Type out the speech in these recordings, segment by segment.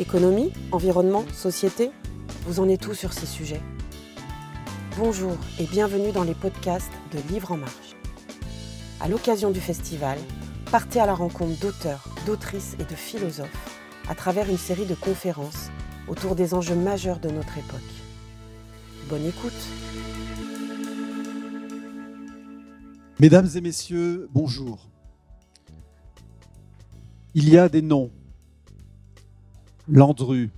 Économie, environnement, société, vous en êtes tout sur ces sujets. Bonjour et bienvenue dans les podcasts de Livres en Marche. À l'occasion du festival, partez à la rencontre d'auteurs, d'autrices et de philosophes à travers une série de conférences autour des enjeux majeurs de notre époque. Bonne écoute Mesdames et messieurs, bonjour. Il y a des noms. Landru,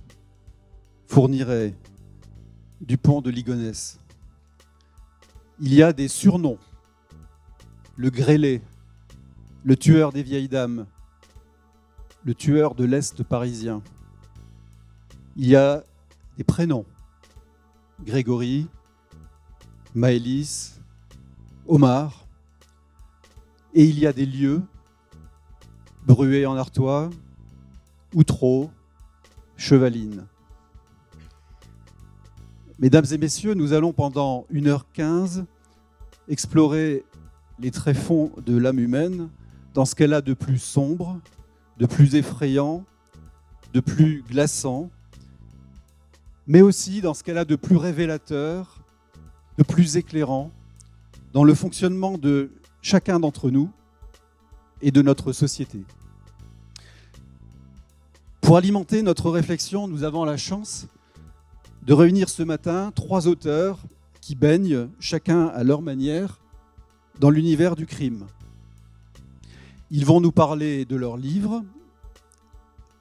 Fourniret, Dupont de Ligonnès. Il y a des surnoms. Le grêlé, le tueur des vieilles dames, le tueur de l'Est parisien. Il y a des prénoms. Grégory, Maëlys, Omar. Et il y a des lieux Bruet en Artois, Outreau, Chevaline. Mesdames et messieurs, nous allons pendant 1h15 explorer les tréfonds de l'âme humaine dans ce qu'elle a de plus sombre, de plus effrayant, de plus glaçant, mais aussi dans ce qu'elle a de plus révélateur, de plus éclairant, dans le fonctionnement de chacun d'entre nous et de notre société. Pour alimenter notre réflexion, nous avons la chance de réunir ce matin trois auteurs qui baignent, chacun à leur manière, dans l'univers du crime. Ils vont nous parler de leurs livres,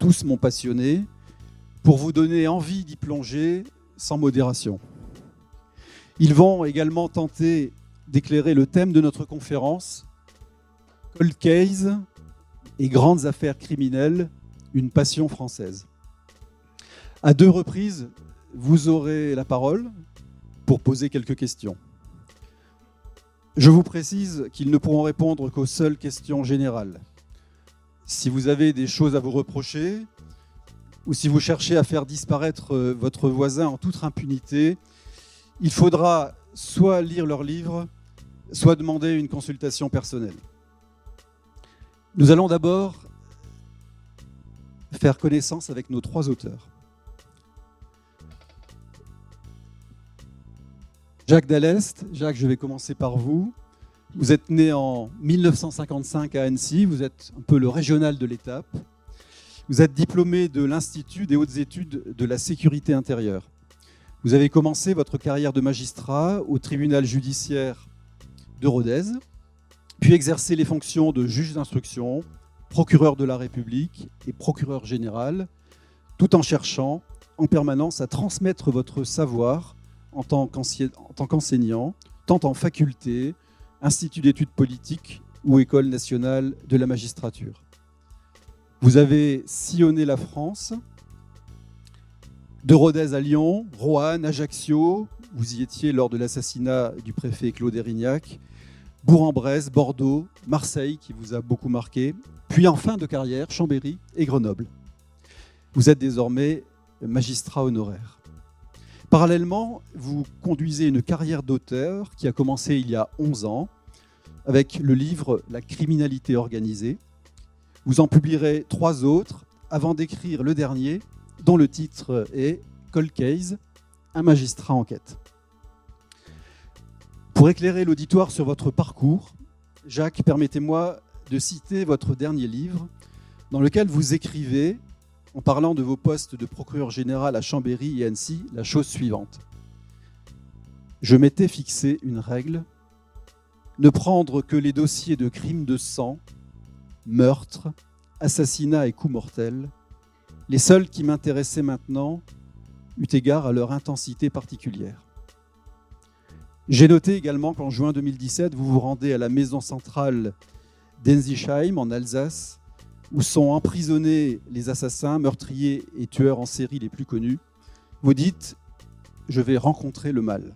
tous m'ont passionné, pour vous donner envie d'y plonger sans modération. Ils vont également tenter d'éclairer le thème de notre conférence, Cold Case et grandes affaires criminelles une passion française. À deux reprises, vous aurez la parole pour poser quelques questions. Je vous précise qu'ils ne pourront répondre qu'aux seules questions générales. Si vous avez des choses à vous reprocher, ou si vous cherchez à faire disparaître euh, votre voisin en toute impunité, il faudra soit lire leur livre, soit demander une consultation personnelle. Nous allons d'abord faire connaissance avec nos trois auteurs. Jacques Dallest, Jacques, je vais commencer par vous. Vous êtes né en 1955 à Annecy, vous êtes un peu le régional de l'étape. Vous êtes diplômé de l'Institut des hautes études de la sécurité intérieure. Vous avez commencé votre carrière de magistrat au tribunal judiciaire de Rodez, puis exercé les fonctions de juge d'instruction, procureur de la République et procureur général, tout en cherchant en permanence à transmettre votre savoir en tant qu'enseignant, tant en faculté, institut d'études politiques ou école nationale de la magistrature. Vous avez sillonné la France, de Rodez à Lyon, Roanne, Ajaccio, vous y étiez lors de l'assassinat du préfet Claude Erignac, Bourg-en-Bresse, Bordeaux, Marseille, qui vous a beaucoup marqué, puis en fin de carrière, Chambéry et Grenoble. Vous êtes désormais magistrat honoraire. Parallèlement, vous conduisez une carrière d'auteur qui a commencé il y a 11 ans avec le livre La criminalité organisée. Vous en publierez trois autres avant d'écrire le dernier, dont le titre est Cold Case, un magistrat enquête. Pour éclairer l'auditoire sur votre parcours, Jacques, permettez-moi de citer votre dernier livre, dans lequel vous écrivez, en parlant de vos postes de procureur général à Chambéry et Annecy, la chose suivante. Je m'étais fixé une règle, ne prendre que les dossiers de crimes de sang, meurtres, assassinats et coups mortels, les seuls qui m'intéressaient maintenant, eu égard à leur intensité particulière. J'ai noté également qu'en juin 2017, vous vous rendez à la maison centrale d'Enzisheim, en Alsace, où sont emprisonnés les assassins, meurtriers et tueurs en série les plus connus. Vous dites Je vais rencontrer le mal.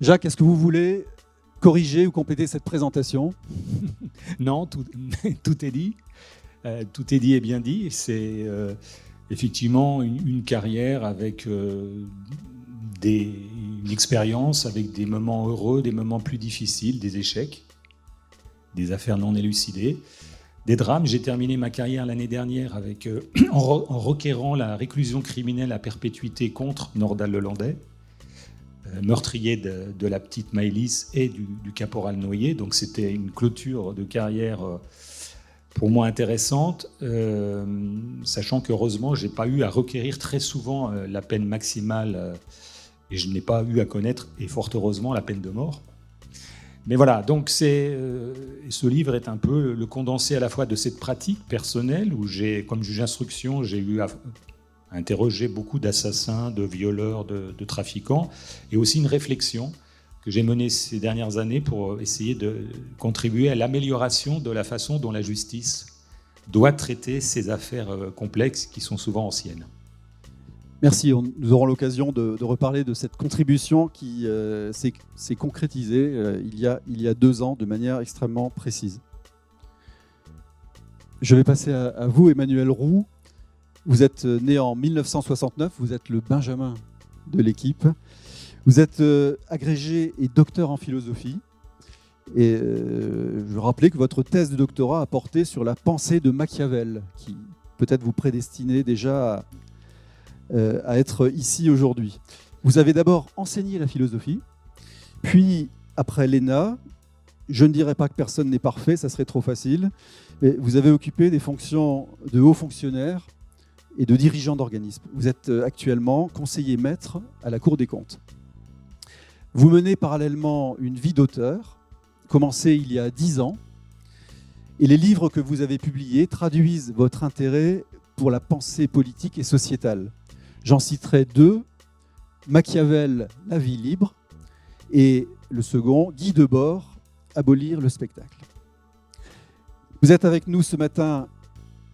Jacques, est-ce que vous voulez corriger ou compléter cette présentation? Non, tout, est dit. Euh, tout est dit et bien dit. C'est euh, effectivement une, carrière avec euh, une expérience avec des moments heureux, des moments plus difficiles, des échecs, des affaires non élucidées. des drames. J'ai terminé ma carrière l'année dernière avec, en, requérant la réclusion criminelle à perpétuité contre Nordal Lelandais, meurtrier de, la petite Maëlys et du, caporal Noyer. Donc c'était une clôture de carrière pour moi intéressante, euh, sachant qu'heureusement, je n'ai pas eu à requérir très souvent euh, la peine maximale euh, et je n'ai pas eu à connaître, et fort heureusement, la peine de mort. Mais voilà, donc c'est, ce livre est un peu le condensé à la fois de cette pratique personnelle où j'ai, comme juge d'instruction, j'ai eu à interroger beaucoup d'assassins, de violeurs, de, trafiquants, et aussi une réflexion que j'ai mené ces dernières années pour essayer de contribuer à l'amélioration de la façon dont la justice doit traiter ces affaires euh, complexes qui sont souvent anciennes. Merci. Nous aurons l'occasion de, reparler de cette contribution qui euh, s'est concrétisée euh, il, y a, deux ans de manière extrêmement précise. Je vais passer à, vous, Emmanuel Roux. Vous êtes né en 1969, vous êtes le Benjamin de l'équipe. Vous êtes euh, agrégé et docteur en philosophie. Et euh, je rappelais que votre thèse de doctorat a porté sur la pensée de Machiavel, qui peut-être vous prédestinait déjà à, euh, à être ici aujourd'hui. Vous avez d'abord enseigné la philosophie, puis après l'ENA, je ne dirais pas que personne n'est parfait, ça serait trop facile, mais vous avez occupé des fonctions de haut fonctionnaire et de dirigeant d'organisme. Vous êtes actuellement conseiller maître à la Cour des comptes. Vous menez parallèlement une vie d'auteur, commencée il y a dix ans, et les livres que vous avez publiés traduisent votre intérêt pour la pensée politique et sociétale. J'en citerai deux, Machiavel, La vie libre, et le second, Guy Debord, Abolir le spectacle. Vous êtes avec nous ce matin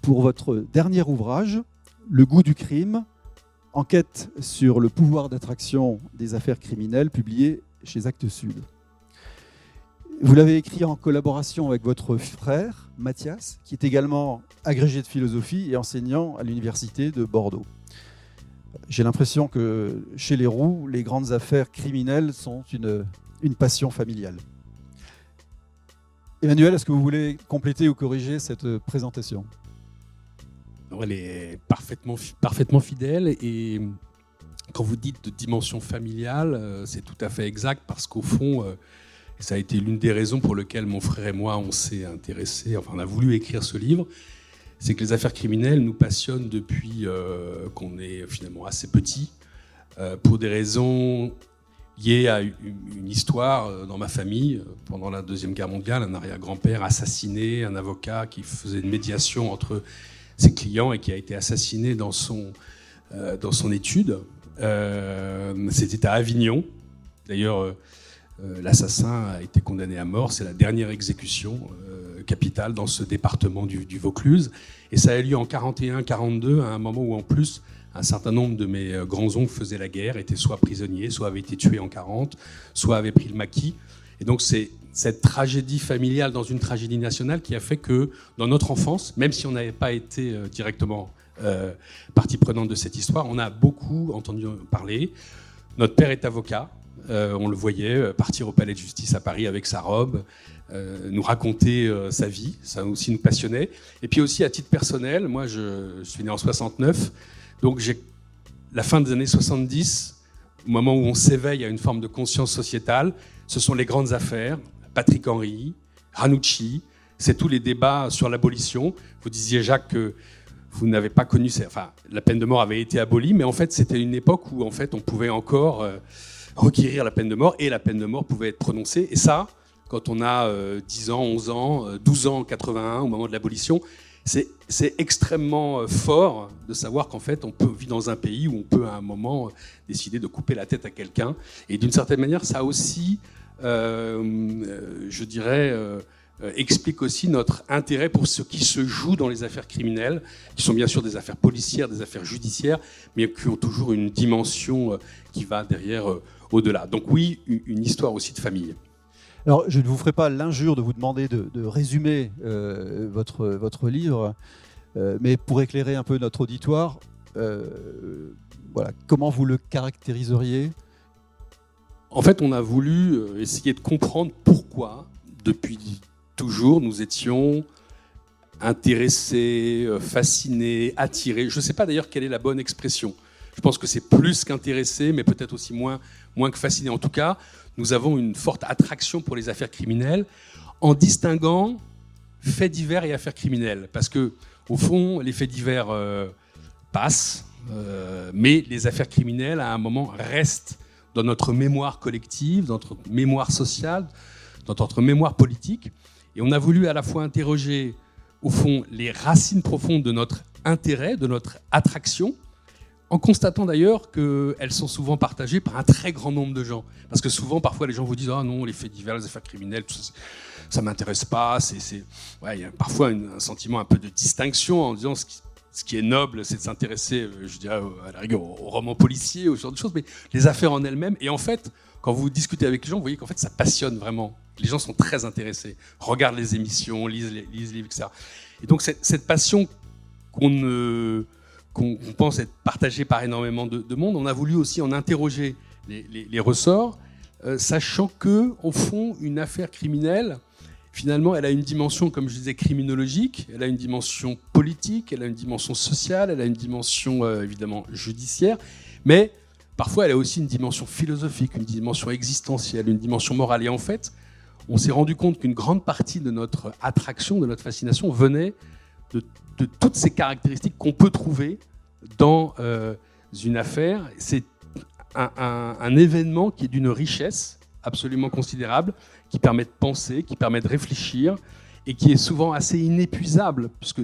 pour votre dernier ouvrage, Le goût du crime, enquête sur le pouvoir d'attraction des affaires criminelles, publiée chez Actes Sud. Vous l'avez écrit en collaboration avec votre frère, Mathias, qui est également agrégé de philosophie et enseignant à l'Université de Bordeaux. J'ai l'impression que chez les Roux, les grandes affaires criminelles sont une, une passion familiale. Emmanuel, est-ce que vous voulez compléter ou corriger cette présentation? Elle est parfaitement, parfaitement fidèle et quand vous dites de dimension familiale, euh, c'est tout à fait exact parce qu'au fond, euh, ça a été l'une des raisons pour lesquelles mon frère et moi on s'est intéressés, enfin on a voulu écrire ce livre, c'est que les affaires criminelles nous passionnent depuis euh, qu'on est finalement assez petit, pour des raisons liées à une histoire dans ma famille pendant la deuxième guerre mondiale, un arrière-grand-père assassiné, un avocat qui faisait une médiation entre ses clients et qui a été assassiné dans son, euh, dans son étude. Euh, c'était à Avignon. D'ailleurs, euh, l'assassin a été condamné à mort. C'est la dernière exécution capitale dans ce département du, Vaucluse. Et ça a eu lieu en 41-42, à un moment où en plus un certain nombre de mes grands-oncles faisaient la guerre, étaient soit prisonniers, soit avaient été tués en 40, soit avaient pris le maquis. Et donc c'est cette tragédie familiale dans une tragédie nationale qui a fait que dans notre enfance, même si on n'avait pas été euh, directement euh, partie prenante de cette histoire, on a beaucoup entendu parler. Notre père est avocat, euh, on le voyait partir au palais de justice à Paris avec sa robe, nous raconter sa vie, ça aussi nous passionnait. Et puis aussi à titre personnel, moi je, suis né en 69, donc j'ai la fin des années 70, au moment où on s'éveille à une forme de conscience sociétale, ce sont les grandes affaires, Patrick Henry, Ranucci, c'est tous les débats sur l'abolition. Vous disiez, Jacques, que vous n'avez pas connu, enfin, la peine de mort avait été abolie, mais en fait, c'était une époque où en fait, on pouvait encore euh, requérir la peine de mort et la peine de mort pouvait être prononcée. Et ça, quand on a 10 euh, ans, 11 ans, 12 euh, ans, 81, au moment de l'abolition, c'est extrêmement fort de savoir qu'en fait, on peut vivre dans un pays où on peut à un moment décider de couper la tête à quelqu'un. Et d'une certaine manière, ça aussi euh, euh, je dirais, euh, explique aussi notre intérêt pour ce qui se joue dans les affaires criminelles, qui sont bien sûr des affaires policières, des affaires judiciaires, mais qui ont toujours une dimension qui va derrière au-delà. Donc oui, une histoire aussi de famille. Je ne vous ferai pas l'injure de vous demander de, résumer votre, votre livre, mais pour éclairer un peu notre auditoire, voilà, comment vous le caractériseriez? En fait, on a voulu euh, essayer de comprendre pourquoi, depuis toujours, nous étions intéressé, euh, fasciné, attiré. Je ne sais pas d'ailleurs quelle est la bonne expression. Je pense que c'est plus qu'intéressé, mais peut-être aussi moins, moins que fasciné. En tout cas, nous avons une forte attraction pour les affaires criminelles en distinguant faits divers et affaires criminelles. Parce que, au fond, les faits divers euh, passent, euh, mais les affaires criminelles, à un moment, restent dans notre mémoire collective, dans notre mémoire sociale, dans notre mémoire politique. Et on a voulu à la fois interroger, au fond, les racines profondes de notre intérêt, de notre attraction, en constatant d'ailleurs qu'elles sont souvent partagées par un très grand nombre de gens. Parce que souvent, parfois, les gens vous disent Ah non, les faits divers, les affaires criminelles, ça, ça m'intéresse pas. C'est, il y a parfois un sentiment un peu de distinction en disant ce qui, est noble, c'est de s'intéresser, euh, je dirais, à la rigueur, aux romans policiers, au genre de choses, mais les affaires en elles-mêmes. Et en fait, quand vous discutez avec les gens, vous voyez qu'en fait, ça passionne vraiment. Les gens sont très intéressés, regardent les émissions, lisent les, les livres, etc. Et donc, cette, cette passion qu'on ne qu'on pense être partagé par énormément de, monde. On a voulu aussi en interroger les, ressorts, euh, sachant que, au fond, une affaire criminelle, finalement, elle a une dimension, comme je disais, criminologique, elle a une dimension politique, elle a une dimension sociale, elle a une dimension euh, évidemment judiciaire, mais parfois elle a aussi une dimension philosophique, une dimension existentielle, une dimension morale. Et en fait, on s'est rendu compte qu'une grande partie de notre attraction, de notre fascination, venait de de toutes ces caractéristiques qu'on peut trouver dans euh, une affaire. C'est un, événement qui est d'une richesse absolument considérable, qui permet de penser, qui permet de réfléchir, et qui est souvent assez inépuisable, puisque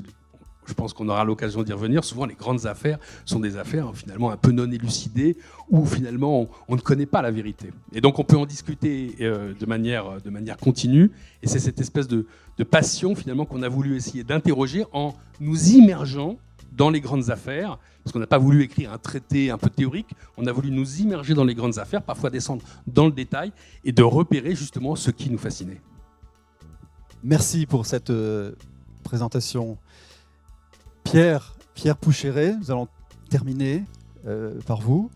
je pense qu'on aura l'occasion d'y revenir. Souvent, les grandes affaires sont des affaires finalement un peu non élucidées, où finalement on, ne connaît pas la vérité. Et donc on peut en discuter euh, de, manière, de manière continue, et c'est cette espèce de, de passion finalement qu'on a voulu essayer d'interroger en nous immergeant dans les grandes affaires, parce qu'on n'a pas voulu écrire un traité un peu théorique, on a voulu nous immerger dans les grandes affaires, parfois descendre dans le détail et de repérer justement ce qui nous fascinait. Merci pour cette euh, présentation. Pierre, Pierre Poucheret, nous allons terminer euh, par vous.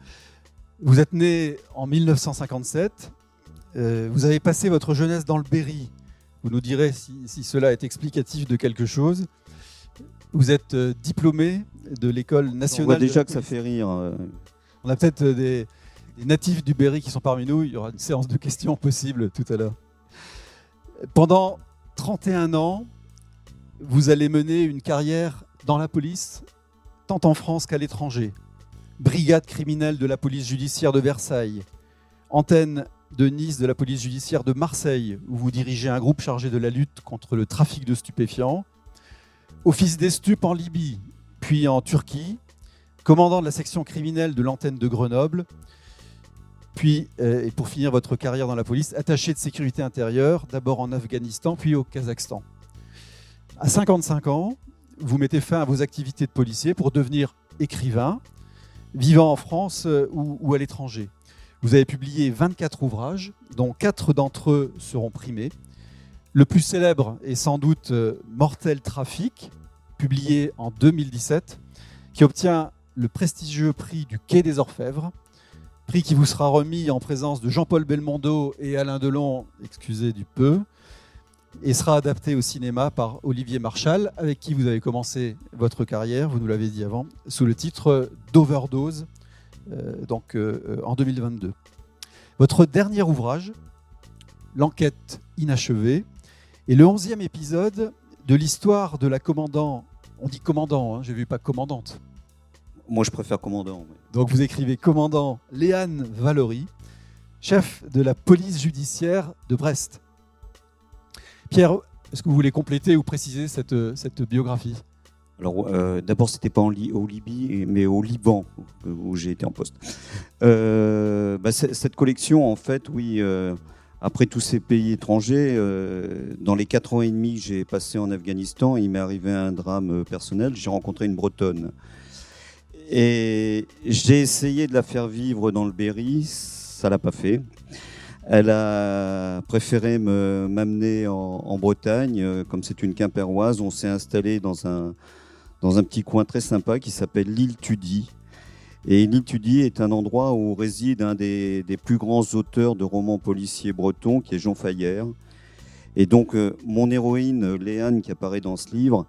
Vous êtes né en 1957. Euh, vous avez passé votre jeunesse dans le Berry, vous nous direz si, cela est explicatif de quelque chose. Vous êtes euh, diplômé de l'école nationale. On voit déjà que ça fait rire. Euh. On a peut-être euh, des, natifs du Berry qui sont parmi nous. Il y aura une séance de questions possible tout à l'heure. Pendant 31 ans, vous allez mener une carrière dans la police, tant en France qu'à l'étranger. Brigade criminelle de la police judiciaire de Versailles, antenne de Nice de la police judiciaire de Marseille, où vous dirigez un groupe chargé de la lutte contre le trafic de stupéfiants, office des stupes en Libye, puis en Turquie, commandant de la section criminelle de l'antenne de Grenoble, puis, euh, et pour finir votre carrière dans la police, attaché de sécurité intérieure, d'abord en Afghanistan, puis au Kazakhstan. À 55 ans, vous mettez fin à vos activités de policier pour devenir écrivain, vivant en France euh, ou à l'étranger. Vous avez publié 24 ouvrages, dont 4 d'entre eux seront primés. Le plus célèbre est sans doute euh, Mortel Trafic, publié en 2017, qui obtient le prestigieux prix du Quai des Orfèvres, prix qui vous sera remis en présence de Jean-Paul Belmondo et Alain Delon, excusez du peu, et sera adapté au cinéma par Olivier Marchal, avec qui vous avez commencé votre carrière, vous nous l'avez dit avant, sous le titre d'Overdose, euh, donc euh, en 2022. Votre dernier ouvrage, L'enquête inachevée, est le onzième épisode de l'histoire de la commandant. On dit commandant, hein, j'ai vu pas commandante. Moi, je préfère commandant. Donc, vous écrivez commandant Léane Valory, chef de la police judiciaire de Brest. Pierre, est-ce que vous voulez compléter ou préciser cette, cette biographie? Alors, euh, d'abord, c'était pas en au Libye, mais au Liban où j'ai été en poste. Euh, bah, cette collection, en fait, oui, euh, après tous ces pays étrangers, dans les quatre ans et demi que j'ai passé en Afghanistan, il m'est arrivé un drame personnel. J'ai rencontré une Bretonne. Et j'ai essayé de la faire vivre dans le Berry, ça l'a pas fait. Elle a préféré m'amener en, Bretagne, comme c'est une quimpéroise. On s'est installé dans un, dans un petit coin très sympa qui s'appelle l'île Tudy. Et Tudy est un endroit où réside un des, plus grands auteurs de romans policiers bretons, qui est Jean Fayère. Et donc, mon héroïne, Léane, qui apparaît dans ce livre,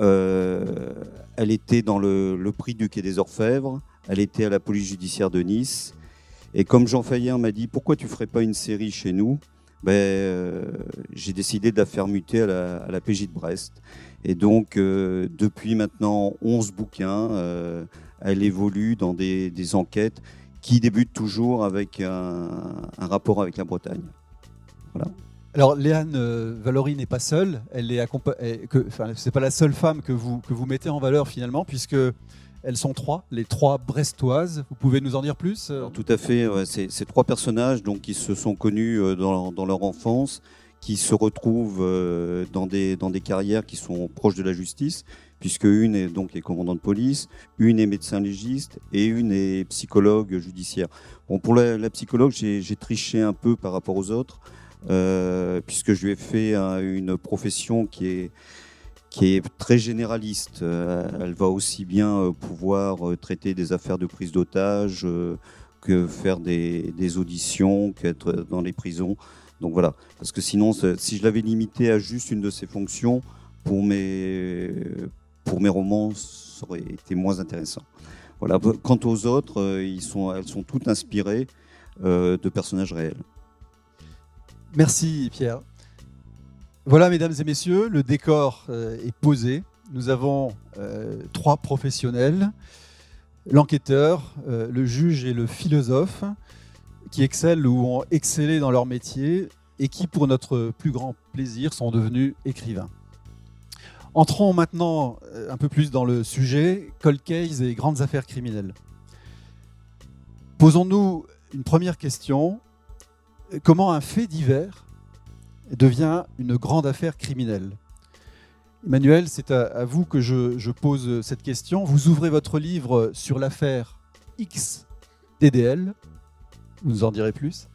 Euh, elle était dans le, prix du Quai des Orfèvres, elle était à la police judiciaire de Nice. Et comme Jean Fayet m'a dit, pourquoi tu ferais pas une série chez nous? Ben, euh, J'ai décidé de la faire muter à la, à la PJ de Brest. Et donc, euh, depuis maintenant 11 bouquins, euh, elle évolue dans des, des, enquêtes qui débutent toujours avec un, un rapport avec la Bretagne. Voilà. Alors, Léane euh, Valory n'est pas seule. Elle est que, c'est pas la seule femme que vous, que vous mettez en valeur finalement, puisque elles sont trois, les trois brestoises. Vous pouvez nous en dire plus Alors, Tout à fait. Ouais, c'est, c'est trois personnages donc, qui se sont connus euh, dans, dans leur enfance, qui se retrouvent euh, dans des, dans des carrières qui sont proches de la justice, puisque une est donc est commandant de police, une est médecin légiste et une est psychologue judiciaire. Bon, pour la, psychologue, j'ai, triché un peu par rapport aux autres. Euh, puisque je lui ai fait un, une profession qui est, qui est très généraliste. Euh, elle va aussi bien euh, pouvoir traiter des affaires de prise d'otages euh, que faire des, des auditions, qu'être dans les prisons. Donc voilà, parce que sinon, si je l'avais limité à juste une de ces fonctions, pour mes, pour mes romans, ça aurait été moins intéressant. Voilà. Quant aux autres, sont, elles sont toutes inspirées euh, de personnages réels. Merci Pierre. Voilà, mesdames et messieurs, le décor euh, est posé. Nous avons euh, trois professionnels, l'enquêteur, euh, le juge et le philosophe, qui excellent ou ont excellé dans leur métier et qui, pour notre plus grand plaisir, sont devenus écrivains. Entrons maintenant un peu plus dans le sujet, cold case et grandes affaires criminelles. Posons-nous une première question comment un fait divers devient une grande affaire criminelle? Emmanuel, c'est à, vous que je, je, pose cette question. Vous ouvrez votre livre sur l'affaire XDDL, vous nous en direz plus,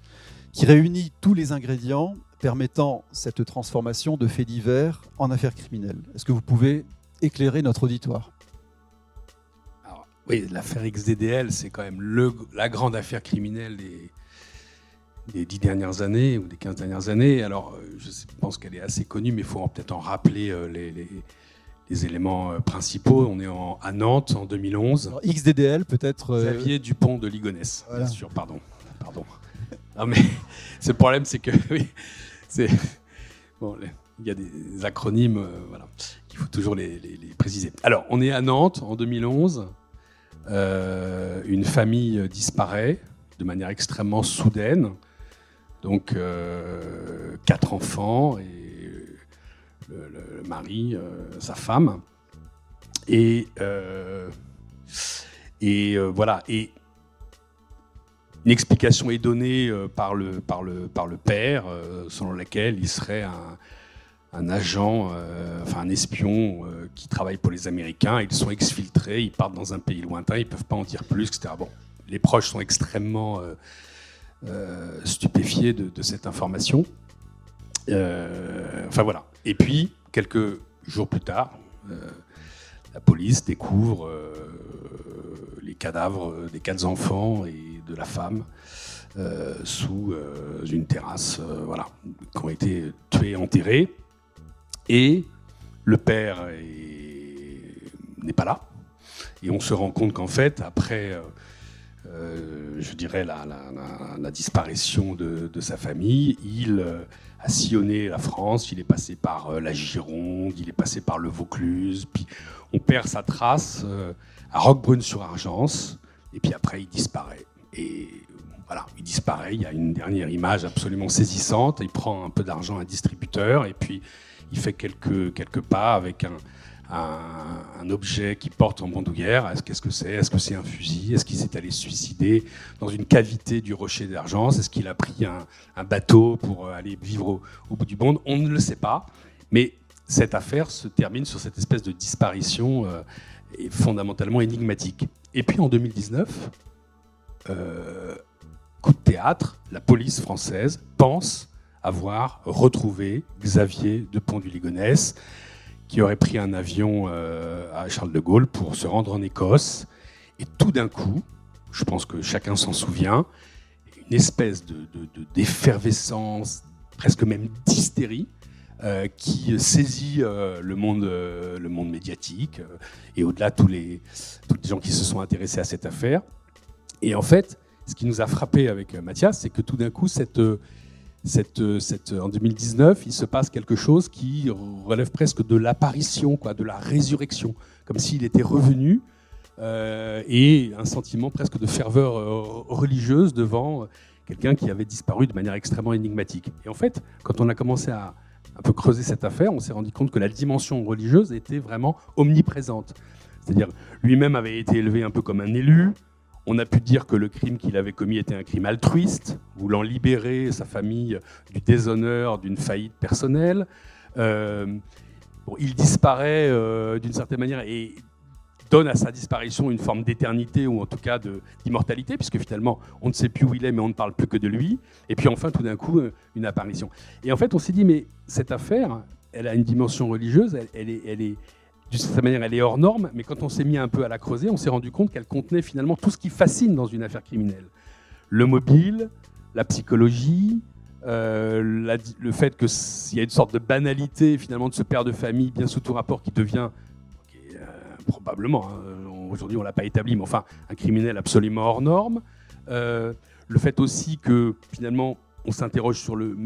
qui réunit tous les ingrédients permettant cette transformation de faits divers en affaire criminelle. Est-ce que vous pouvez éclairer notre auditoire? Alors, Oui, l'affaire XDDL, c'est quand même le, la grande affaire criminelle des, des dix dernières années ou des 15 dernières années. Alors, je pense qu'elle est assez connue, mais il faut peut-être en rappeler les, les, les, éléments principaux. On est en, à Nantes en 2011. Alors, XDDL, peut-être. Xavier Dupont de Ligonnès, voilà. bien sûr, pardon. pardon. Non, mais le problème, c'est que oui, il y a des acronymes, euh, voilà, qu'il faut toujours les, préciser. Alors, on est à Nantes en 2011. Euh, une famille disparaît de manière extrêmement soudaine. Donc, euh, quatre enfants et le, mari, euh, sa femme. Et, euh, et voilà. Et une explication est donnée par le, par le, par le père, selon laquelle il serait un, un agent, euh, enfin un espion euh, qui travaille pour les Américains. Ils sont exfiltrés, ils partent dans un pays lointain, ils ne peuvent pas en dire plus, etc. Bon, les proches sont extrêmement euh, euh, stupéfiés de, de, cette information. enfin voilà. Et puis, quelques jours plus tard, la police découvre les cadavres des quatre enfants et de la femme. Euh, sous euh, une terrasse, euh, voilà, qui ont été tués, enterrés. Et le père n'est pas là. Et on se rend compte qu'en fait, après, je dirais, la, disparition de, de, sa famille, il a sillonné la France, il est passé par la Gironde, il est passé par le Vaucluse, puis on perd sa trace à Roquebrune-sur-Argence, et puis après, il disparaît. Et voilà, il disparaît. Il y a une dernière image absolument saisissante. Il prend un peu d'argent à un distributeur et puis il fait quelques, quelques pas avec un, objet qui porte en bandoulière. Qu'est-ce que c'est? Est-ce que c'est un fusil? Est-ce qu'il s'est allé suicider dans une cavité du rocher d'argent Est-ce qu'il a pris un, bateau pour aller vivre au, au, bout du monde? On ne le sait pas. Mais cette affaire se termine sur cette espèce de disparition euh, fondamentalement énigmatique. Et puis en 2019, euh, coup de théâtre, la police française pense avoir retrouvé Xavier de Pont du Ligonnès, qui aurait pris un avion euh, à Charles de Gaulle pour se rendre en Écosse. Et tout d'un coup, je pense que chacun s'en souvient, une espèce d'effervescence, de, presque même d'hystérie, qui saisit le, monde, le monde médiatique et au-delà tous les gens qui se sont intéressés à cette affaire. Et en fait, ce qui nous a frappé avec Mathias, c'est que tout d'un coup, cette, cette, en 2019, il se passe quelque chose qui relève presque de l'apparition, quoi, de la résurrection, comme s'il était revenu, euh, et un sentiment presque de ferveur euh, religieuse devant quelqu'un qui avait disparu de manière extrêmement énigmatique. Et en fait, quand on a commencé à un peu creuser cette affaire, on s'est rendu compte que la dimension religieuse était vraiment omniprésente. C'est-à-dire, lui-même avait été élevé un peu comme un élu, on a pu dire que le crime qu'il avait commis était un crime altruiste, voulant libérer sa famille du déshonneur, d'une faillite personnelle. Euh, il disparaît euh, d'une certaine manière et donne à sa disparition une forme d'éternité ou en tout cas d'immortalité, puisque finalement on ne sait plus où il est, mais on ne parle plus que de lui. Et puis enfin, tout d'un coup, euh, une apparition. Et en fait, on s'est dit, mais cette affaire, elle a une dimension religieuse, elle, est, elle est, d'une certaine manière, elle est hors norme, mais quand on s'est mis un peu à la creuser, on s'est rendu compte qu'elle contenait finalement tout ce qui fascine dans une affaire criminelle. Le mobile, la psychologie, euh, le fait qu'il y a une sorte de banalité finalement de ce père de famille bien sous tout rapport qui devient, euh, probablement, hein, aujourd'hui on ne l'a pas établi, mais enfin un criminel absolument hors norme. Euh, le fait aussi que finalement on s'interroge sur le,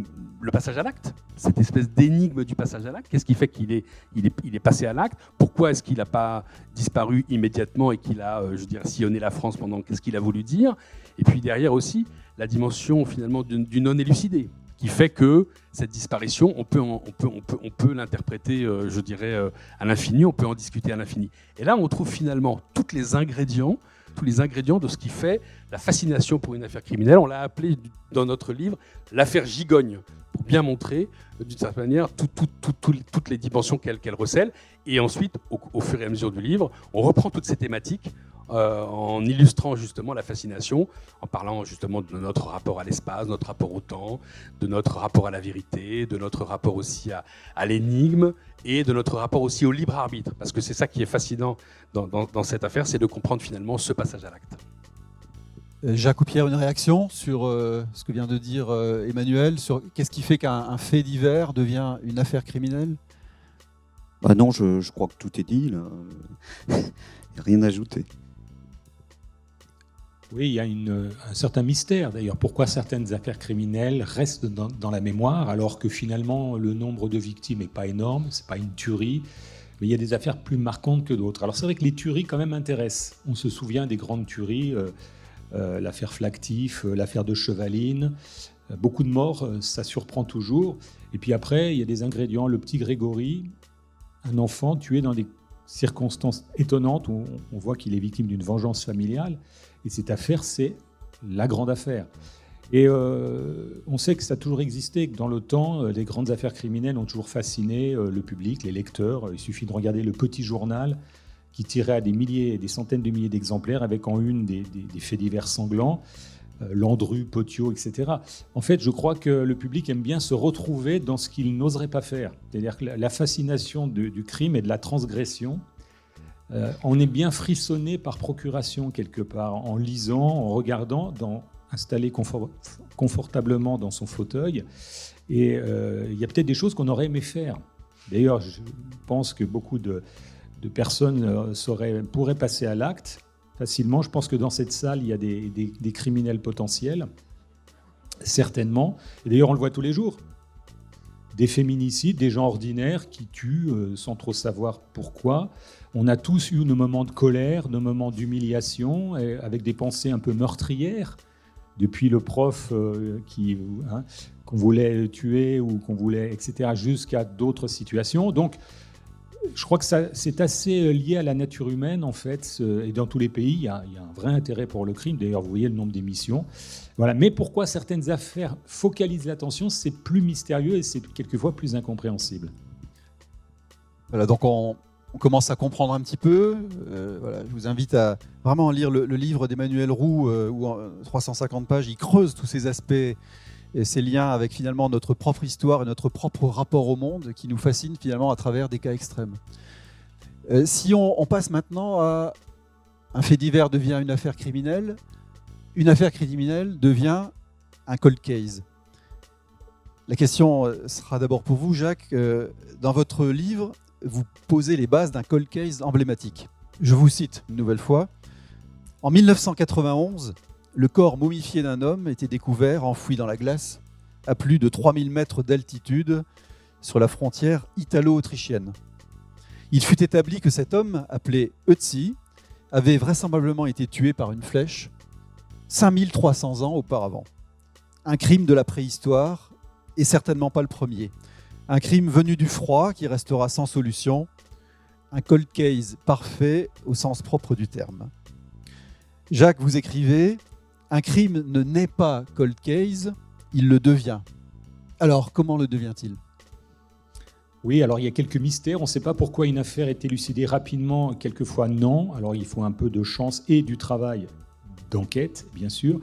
passage à l'acte, cette espèce d'énigme du passage à l'acte. Qu'est-ce qui fait qu'il est, passé à l'acte? Pourquoi est-ce qu'il n'a pas disparu immédiatement et qu'il a, euh, je dirais, sillonné la France pendant Qu'est-ce qu'il a voulu dire? Et puis derrière aussi, la dimension finalement du, non élucidé, qui fait que cette disparition, on peut, on peut l'interpréter, euh, je dirais, euh, à l'infini, on peut en discuter à l'infini. Et là, on trouve finalement tous les ingrédients tous les ingrédients de ce qui fait la fascination pour une affaire criminelle. On l'a appelé dans notre livre l'affaire gigogne, pour bien montrer d'une certaine manière toutes les dimensions qu'elle recèle. Et ensuite, au, fur et à mesure du livre, on reprend toutes ces thématiques euh, en illustrant justement la fascination, en parlant justement de notre rapport à l'espace, notre rapport au temps, de notre rapport à la vérité, de notre rapport aussi à l'énigme et de notre rapport aussi au libre arbitre. Parce que c'est ça qui est fascinant dans, cette affaire, c'est de comprendre finalement ce passage à l'acte. Euh, Jacques Pierre, une réaction sur euh, ce que vient de dire euh, Emmanuel, sur qu'est-ce qui fait qu'un fait divers devient une affaire criminelle? Bah Non, je, crois que tout est dit. Là. Il n'y a rien à ajouter. Oui, il y a un certain mystère d'ailleurs. Pourquoi certaines affaires criminelles restent dans, la mémoire alors que finalement le nombre de victimes n'est pas énorme, c'est pas une tuerie, mais il y a des affaires plus marquantes que d'autres. Alors c'est vrai que les tueries quand même intéressent. On se souvient des grandes tueries, euh, euh, l'affaire Flactif, euh, l'affaire de Chevaline, beaucoup de morts, ça surprend toujours. Et puis après, il y a des ingrédients. Le petit Grégory, un enfant tué dans des circonstances étonnantes où on voit qu'il est victime d'une vengeance familiale. Et cette affaire, c'est la grande affaire. Et euh, on sait que ça a toujours existé, que dans le temps, euh, les grandes affaires criminelles ont toujours fasciné euh, le public, les lecteurs. Il suffit de regarder le petit journal qui tirait à des milliers, des centaines de milliers d'exemplaires avec en une des, faits divers sanglants, Landru, Potio, etc. En fait, je crois que le public aime bien se retrouver dans ce qu'il n'oserait pas faire. C'est-à-dire que la fascination du crime et de la transgression euh, on est bien frissonné par procuration quelque part, en lisant, en regardant, dans, installé confortablement dans son fauteuil. Et euh, il y a peut-être des choses qu'on aurait aimé faire. D'ailleurs, je pense que beaucoup de, personnes euh, pourraient passer à l'acte facilement. Je pense que dans cette salle, il y a des, des criminels potentiels, certainement. Et d'ailleurs, on le voit tous les jours des féminicides, des gens ordinaires qui tuent sans trop savoir pourquoi. On a tous eu nos moments de colère, nos moments d'humiliation, avec des pensées un peu meurtrières, depuis le prof euh, qui hein, qu'on voulait tuer ou qu'on voulait, etc., jusqu'à d'autres situations. Donc, je crois que c'est assez lié à la nature humaine, en fait. Et dans tous les pays, il y, a, un vrai intérêt pour le crime. D'ailleurs, vous voyez le nombre d'émissions. Voilà. Mais pourquoi certaines affaires focalisent l'attention, c'est plus mystérieux et c'est quelquefois plus incompréhensible. Voilà, donc on, on commence à comprendre un petit peu. Euh, voilà, je vous invite à vraiment lire le, livre d'Emmanuel Roux, euh, où en 350 pages, il creuse tous ces aspects et ces liens avec finalement notre propre histoire et notre propre rapport au monde qui nous fascine finalement à travers des cas extrêmes. Euh, si on, passe maintenant à un fait divers devient une affaire criminelle, une affaire criminelle devient un cold case. La question euh, sera d'abord pour vous, Jacques. Euh, dans votre livre, vous posez les bases d'un cold case emblématique. Je vous cite une nouvelle fois. En 1991, le corps momifié d'un homme était découvert, enfoui dans la glace, à plus de 3000 mètres d'altitude, sur la frontière italo-autrichienne. Il fut établi que cet homme, appelé Ötzi, avait vraisemblablement été tué par une flèche 5300 ans auparavant. Un crime de la préhistoire, et certainement pas le premier. Un crime venu du froid qui restera sans solution. Un cold case parfait au sens propre du terme. Jacques, vous écrivez Un crime ne naît pas cold case, il le devient. Alors, comment le devient-il? Oui, alors il y a quelques mystères. On ne sait pas pourquoi une affaire est élucidée rapidement, quelquefois non. Alors il faut un peu de chance et du travail d'enquête, bien sûr.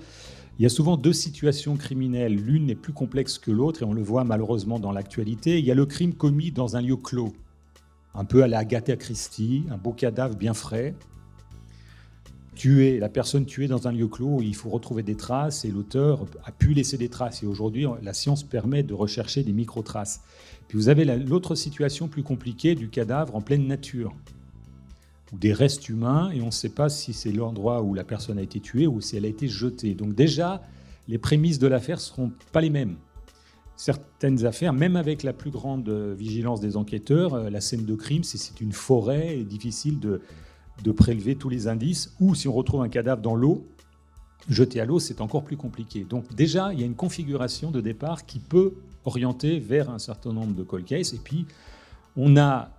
Il y a souvent deux situations criminelles. L'une est plus complexe que l'autre et on le voit malheureusement dans l'actualité. Il y a le crime commis dans un lieu clos, un peu à la Agatha Christie, un beau cadavre bien frais. Tué, la personne tuée dans un lieu clos, il faut retrouver des traces et l'auteur a pu laisser des traces. Et aujourd'hui, la science permet de rechercher des micro-traces. Puis vous avez l'autre situation plus compliquée du cadavre en pleine nature, ou des restes humains, et on ne sait pas si c'est l'endroit où la personne a été tuée ou si elle a été jetée. Donc déjà, les prémices de l'affaire ne seront pas les mêmes. Certaines affaires, même avec la plus grande vigilance des enquêteurs, euh, la scène de crime, si c'est une forêt, est difficile de, de prélever tous les indices, ou si on retrouve un cadavre dans l'eau, jeté à l'eau, c'est encore plus compliqué. Donc déjà, il y a une configuration de départ qui peut orienté vers un certain nombre de cold cases. Et puis, on a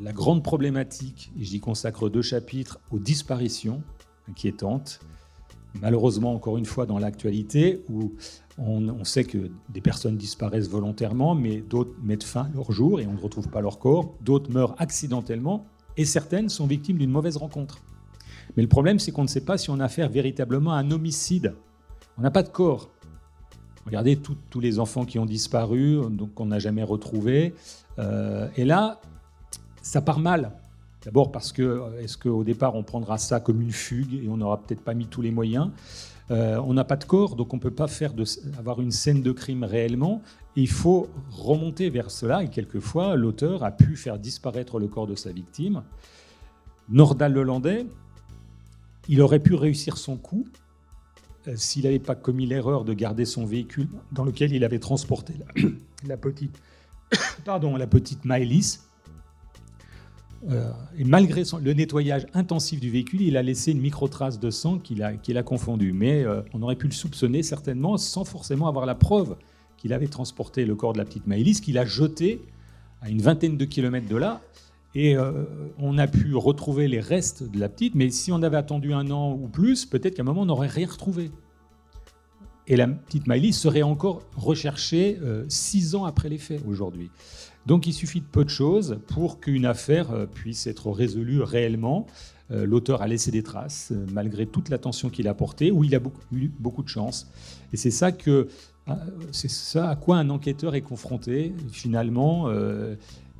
la grande problématique, et j'y consacre deux chapitres, aux disparitions inquiétantes. Malheureusement, encore une fois, dans l'actualité, où on, sait que des personnes disparaissent volontairement, mais d'autres mettent fin à leur jour et on ne retrouve pas leur corps. D'autres meurent accidentellement et certaines sont victimes d'une mauvaise rencontre. Mais le problème, c'est qu'on ne sait pas si on a affaire véritablement à un homicide. On n'a pas de corps. Regardez tous les enfants qui ont disparu, donc qu'on n'a jamais retrouvés. Euh, et là, ça part mal. D'abord parce que, est-ce qu'au départ, on prendra ça comme une fugue et on n'aura peut-être pas mis tous les moyens euh, On n'a pas de corps, donc on ne peut pas faire avoir une scène de crime réellement. il faut remonter vers cela, et quelquefois, l'auteur a pu faire disparaître le corps de sa victime. Nordal Lelandais, il aurait pu réussir son coup euh, s'il n'avait pas commis l'erreur de garder son véhicule dans lequel il avait transporté la, petite, pardon, la petite Maëlys. Euh, et malgré le nettoyage intensif du véhicule, il a laissé une micro-trace de sang qu'il a, confondue. Mais euh, on aurait pu le soupçonner certainement sans forcément avoir la preuve qu'il avait transporté le corps de la petite Maëlys, qu'il a jeté à une vingtaine de kilomètres de là. Et on a pu retrouver les restes de la petite, mais si on avait attendu un an ou plus, peut-être qu'à un moment on n'aurait rien retrouvé. Et la petite Miley serait encore recherchée euh, six ans après les faits aujourd'hui. Donc il suffit de peu de choses pour qu'une affaire euh, puisse être résolue réellement. Euh, l'auteur a laissé des traces, malgré toute l'attention qu'il a portée, où il a eu beaucoup de chance. Et c'est ça que c'est ça à quoi un enquêteur est confronté finalement.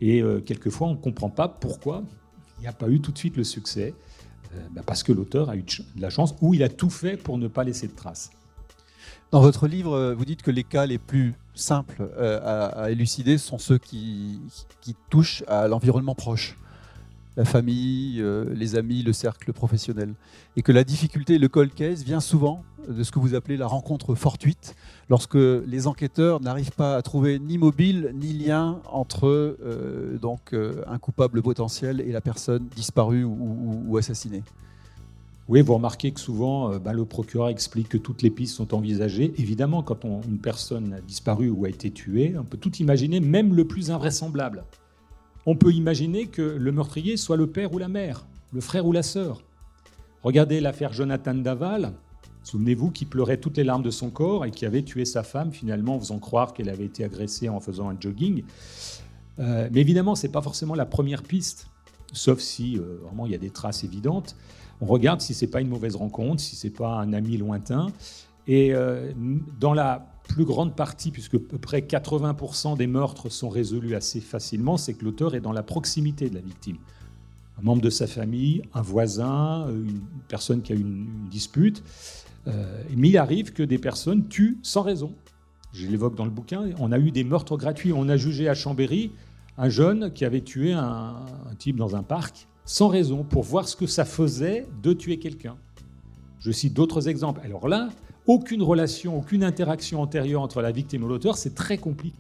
et quelquefois, on ne comprend pas pourquoi il n'y a pas eu tout de suite le succès. Bah, parce que l'auteur a eu de la chance ou il a tout fait pour ne pas laisser de traces. Dans votre livre, euh, vous dites que les cas les plus simples euh, à, élucider sont ceux qui, touchent à l'environnement proche, la famille, euh, les amis, le cercle professionnel. Et que la difficulté, le cold case, vient souvent de ce que vous appelez la rencontre fortuite, lorsque les enquêteurs n'arrivent pas à trouver ni mobile ni lien entre donc, un coupable potentiel et la personne disparue ou assassinée. Oui, vous remarquez que souvent, euh, bah, le procureur explique que toutes les pistes sont envisagées. Évidemment, quand une personne a disparu ou a été tuée, on peut tout imaginer, même le plus invraisemblable. On peut imaginer que le meurtrier soit le père ou la mère, le frère ou la sœur. Regardez l'affaire Jonathan Daval, souvenez-vous, qui pleurait toutes les larmes de son corps et qui avait tué sa femme, finalement, en faisant croire qu'elle avait été agressée en faisant un jogging. Euh, mais évidemment, ce n'est pas forcément la première piste, sauf si euh, vraiment il y a des traces évidentes on regarde si c'est pas une mauvaise rencontre, si c'est pas un ami lointain. Et euh, dans la plus grande partie, puisque à peu près 80% des meurtres sont résolus assez facilement, c'est que l'auteur est dans la proximité de la victime. Un membre de sa famille, un voisin, une personne qui a une, une dispute. Euh, mais il arrive que des personnes tuent sans raison. je l'évoque dans le bouquin, on a eu des meurtres gratuits. On a jugé à Chambéry un jeune qui avait tué un, type dans un parc sans raison pour voir ce que ça faisait de tuer quelqu'un. Je cite d'autres exemples. Alors là, aucune relation, aucune interaction antérieure entre la victime et l'auteur, c'est très compliqué.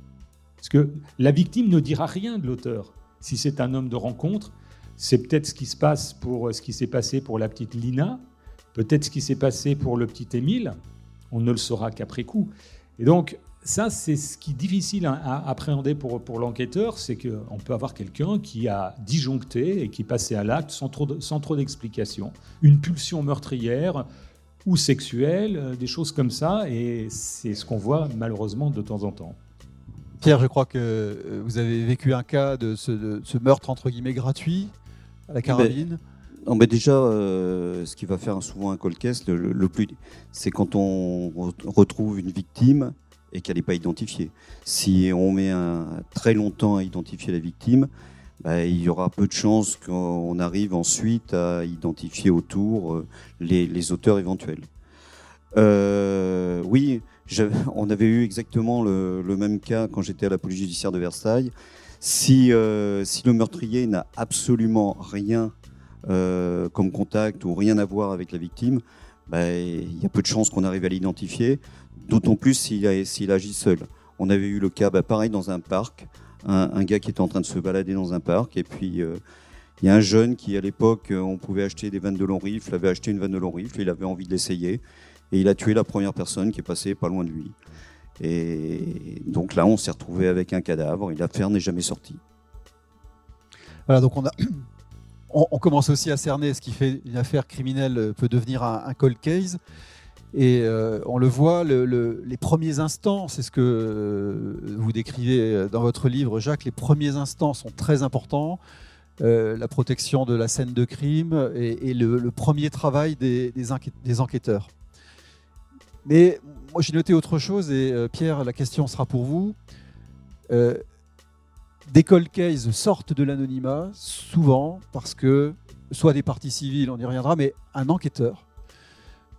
Parce que la victime ne dira rien de l'auteur. Si c'est un homme de rencontre, c'est peut-être ce qui se passe pour ce qui s'est passé pour la petite Lina, peut-être ce qui s'est passé pour le petit Émile. On ne le saura qu'après coup. Et donc, ça, c'est ce qui est difficile à, appréhender pour, pour l'enquêteur, c'est qu'on peut avoir quelqu'un qui a disjoncté et qui passait à l'acte sans trop, sans trop d'explications. Une pulsion meurtrière ou sexuelle, euh, des choses comme ça, et c'est ce qu'on voit malheureusement de temps en temps. Pierre, je crois que euh, vous avez vécu un cas de ce, meurtre entre guillemets gratuit à la carabine? Non, mais déjà, euh, ce qui va faire souvent un colcaisse, le, le, plus, c'est quand on retrouve une victime et qu'elle n'est pas identifiée. Si on met un, très longtemps à identifier la victime, bah, il y aura peu de chances qu'on arrive ensuite à identifier autour euh, les, auteurs éventuels. Euh, oui, on avait eu exactement le, même cas quand j'étais à la police judiciaire de Versailles. Si, euh, si le meurtrier n'a absolument rien comme contact ou rien à voir avec la victime, bah, il y a peu de chances qu'on arrive à l'identifier. D'autant plus s'il agit seul. On avait eu le cas, bah, pareil, dans un parc, un, gars qui était en train de se balader dans un parc, et puis euh, il y a un jeune qui, à l'époque, euh, on pouvait acheter des vannes de long rifle, avait acheté une vanne de long rifle, il avait envie de l'essayer, et il a tué la première personne qui est passée pas loin de lui. Et donc là, on s'est retrouvé avec un cadavre, et l'affaire n'est jamais sortie. Voilà, donc on commence aussi à cerner ce qui fait une affaire criminelle peut devenir un, un cold case. Et euh, on le voit, les premiers instants, c'est ce que euh, vous décrivez dans votre livre, Jacques, les premiers instants sont très importants. Euh, la protection de la scène de crime et, le, premier travail des, enquêteurs. Mais moi j'ai noté autre chose et Pierre, la question sera pour vous. des cold cases sortent de l'anonymat souvent parce que soit des parties civiles, on y reviendra, mais un enquêteur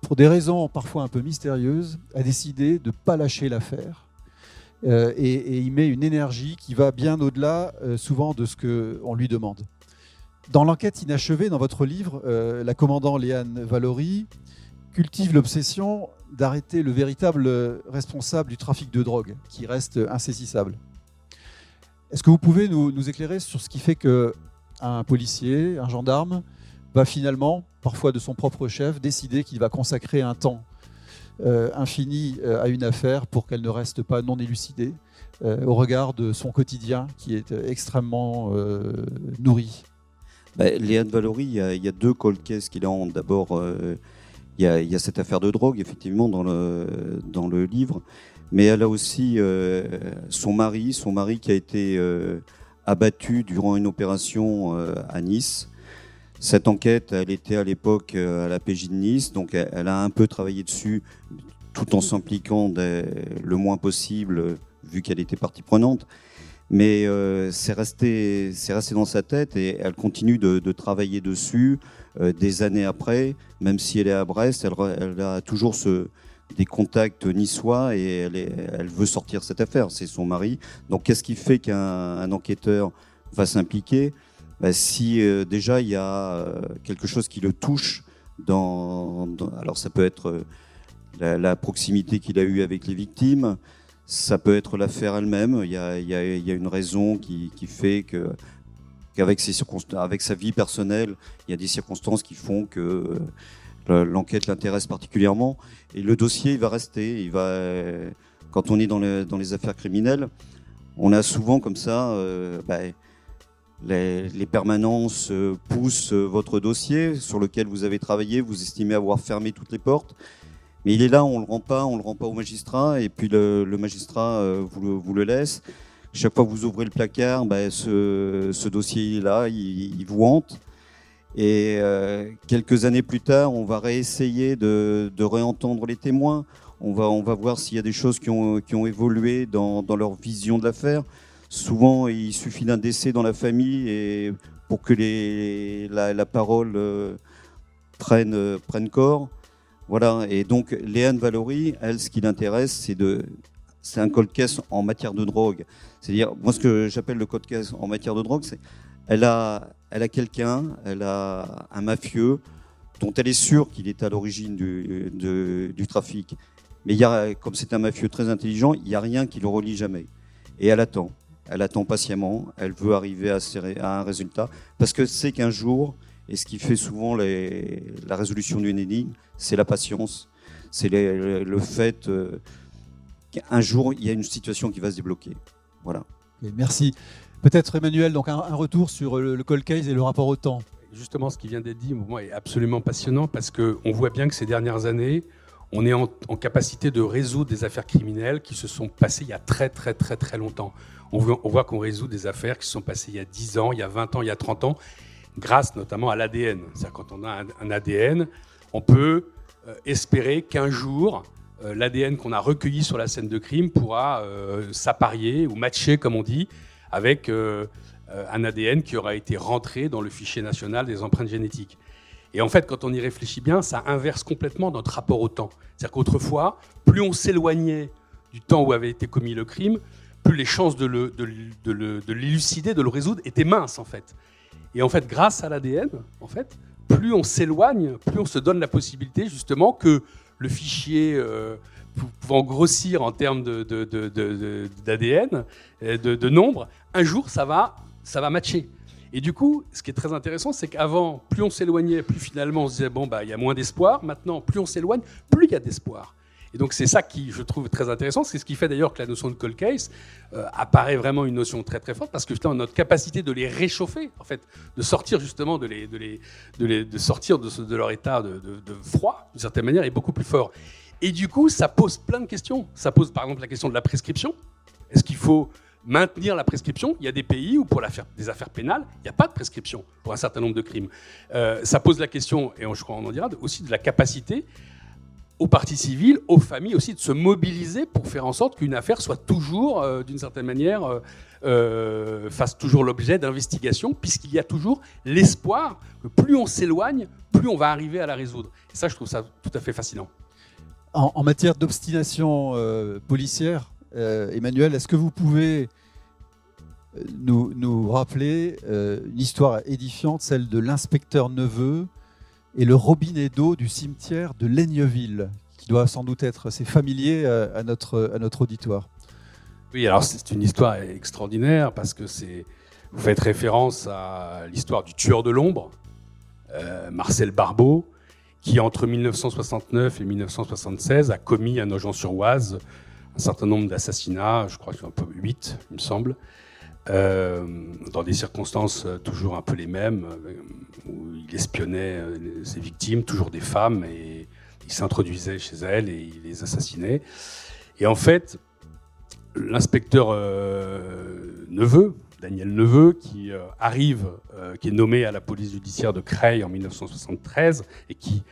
pour des raisons parfois un peu mystérieuses, a décidé de ne pas lâcher l'affaire. Euh, et, il met une énergie qui va bien au-delà euh, souvent de ce qu'on lui demande. Dans l'enquête inachevée, dans votre livre, euh, la commandant Léane Valory cultive l'obsession d'arrêter le véritable responsable du trafic de drogue, qui reste insaisissable. Est-ce que vous pouvez nous, nous éclairer sur ce qui fait qu'un policier, un gendarme, va finalement, parfois de son propre chef, décider qu'il va consacrer un temps euh, infini euh, à une affaire pour qu'elle ne reste pas non élucidée euh, au regard de son quotidien qui est extrêmement nourri. Bah, Léane Valory, il y, a, deux cold cases qui ont. D'abord, il, y a cette affaire de drogue, effectivement, dans le, dans le livre, mais elle a aussi son mari, son mari qui a été abattu durant une opération à Nice. Cette enquête, elle était à l'époque euh, à la PJ de Nice, donc elle a un peu travaillé dessus tout en s'impliquant le moins possible, vu qu'elle était partie prenante. Mais euh, c'est resté, resté dans sa tête et elle continue de, travailler dessus euh, des années après, même si elle est à Brest, elle, a toujours des contacts niçois et elle veut sortir cette affaire. C'est son mari. Donc qu'est-ce qui fait qu'un enquêteur va s'impliquer? Bah, si euh, déjà il y a euh, quelque chose qui le touche, dans, alors ça peut être euh, la, proximité qu'il a eue avec les victimes, ça peut être l'affaire elle-même, il y a, y a, une raison qui, qui fait que qu'avec avec sa vie personnelle, il y a des circonstances qui font que l'enquête l'intéresse particulièrement. Et le dossier, il va rester. Il va, quand on est dans, dans les affaires criminelles, on a souvent comme ça, bah, les, permanences euh, poussent euh, votre dossier sur lequel vous avez travaillé, vous estimez avoir fermé toutes les portes. Mais il est là, on ne le rend pas, on le rend pas au magistrat, et puis le, magistrat euh, vous, le, laisse. Chaque fois que vous ouvrez le placard, ben, ce, dossier est là, il, vous hante. Et quelques années plus tard, on va réessayer de, réentendre les témoins. On va, voir s'il y a des choses qui ont, évolué dans leur vision de l'affaire. Souvent, il suffit d'un décès dans la famille pour que la, parole euh, prenne, prenne corps. Voilà. Et donc, Léane Valory, elle, ce qui l'intéresse, c'est de c'est un cold case en matière de drogue. C'est-à-dire, moi, ce que j'appelle le cold case en matière de drogue, c'est elle a, quelqu'un, elle a un mafieux dont elle est sûre qu'il est à l'origine du, trafic. Mais comme c'est un mafieux très intelligent, il n'y a rien qui le relie jamais. Et elle attend. Elle attend patiemment. Elle veut arriver à, à un résultat parce que c'est qu'un jour, et ce qui fait souvent les, la résolution d'une énigme, c'est la patience, c'est le, fait euh, qu'un jour, il y a une situation qui va se débloquer. Voilà. merci. Peut-être Emmanuel, donc un, retour sur le, le call case et le rapport au temps. Justement, ce qui vient d'être dit, moi, est absolument passionnant parce qu'on voit bien que ces dernières années, on est en, capacité de résoudre des affaires criminelles qui se sont passées il y a très très très très longtemps. On voit, on voit qu'on résout des affaires qui se sont passées il y a 10 ans, il y a 20 ans, il y a 30 ans, grâce notamment à l'ADN. C'est-à-dire quand on a un, ADN, on peut euh, espérer qu'un jour, euh, l'ADN qu'on a recueilli sur la scène de crime pourra euh, s'apparier ou matcher, comme on dit, avec un ADN qui aura été rentré dans le fichier national des empreintes génétiques. Et en fait, quand on y réfléchit bien, ça inverse complètement notre rapport au temps. C'est-à-dire qu'autrefois, plus on s'éloignait du temps où avait été commis le crime, plus les chances de l'élucider, de, le résoudre étaient minces en fait. Et en fait, grâce à l'ADN, en fait, plus on s'éloigne, plus on se donne la possibilité justement que le fichier euh, pouvant grossir en termes d'ADN, de, de, de, nombre, un jour ça va, ça va matcher. Et du coup, ce qui est très intéressant, c'est qu'avant, plus on s'éloignait, plus finalement on se disait bon bah il y a moins d'espoir. Maintenant, plus on s'éloigne, plus il y a d'espoir. Et donc c'est ça qui, je trouve, très intéressant. C'est ce qui fait d'ailleurs que la notion de cold case euh, apparaît vraiment une notion très très forte parce que justement notre capacité de les réchauffer, en fait, de sortir justement de les, de les, de les de sortir de, leur état de, de froid d'une certaine manière est beaucoup plus fort. Et du coup, ça pose plein de questions. Ça pose par exemple la question de la prescription. Est-ce qu'il faut maintenir la prescription. Il y a des pays où, pour des affaires pénales, il n'y a pas de prescription pour un certain nombre de crimes. Euh, ça pose la question, et je crois en dira, aussi de la capacité aux parties civiles, aux familles aussi, de se mobiliser pour faire en sorte qu'une affaire soit toujours, euh, d'une certaine manière, euh, fasse toujours l'objet d'investigation, puisqu'il y a toujours l'espoir que plus on s'éloigne, plus on va arriver à la résoudre. Et ça, je trouve ça tout à fait fascinant. En, matière d'obstination policière, Emmanuel, est-ce que vous pouvez nous, nous rappeler une histoire édifiante, celle de l'inspecteur Neveu, et le robinet d'eau du cimetière de Laigneville, qui doit sans doute être assez familier à, notre, auditoire? Oui, alors c'est une histoire extraordinaire parce que c'est, vous faites référence à l'histoire du tueur de l'ombre, euh, Marcel Barbeau, qui entre 1969 et 1976 a commis à Nogent-sur-Oise un certain nombre d'assassinats, je crois qu'il y en a un peu 8, il me semble, euh, dans des circonstances euh, toujours un peu les mêmes, euh, où il espionnait ses victimes, toujours des femmes, et il s'introduisait chez elles et il les assassinait. Et en fait, l'inspecteur Neveu, Daniel Neveu, qui arrive, qui est nommé à la police judiciaire de Creil en 1973 et qui,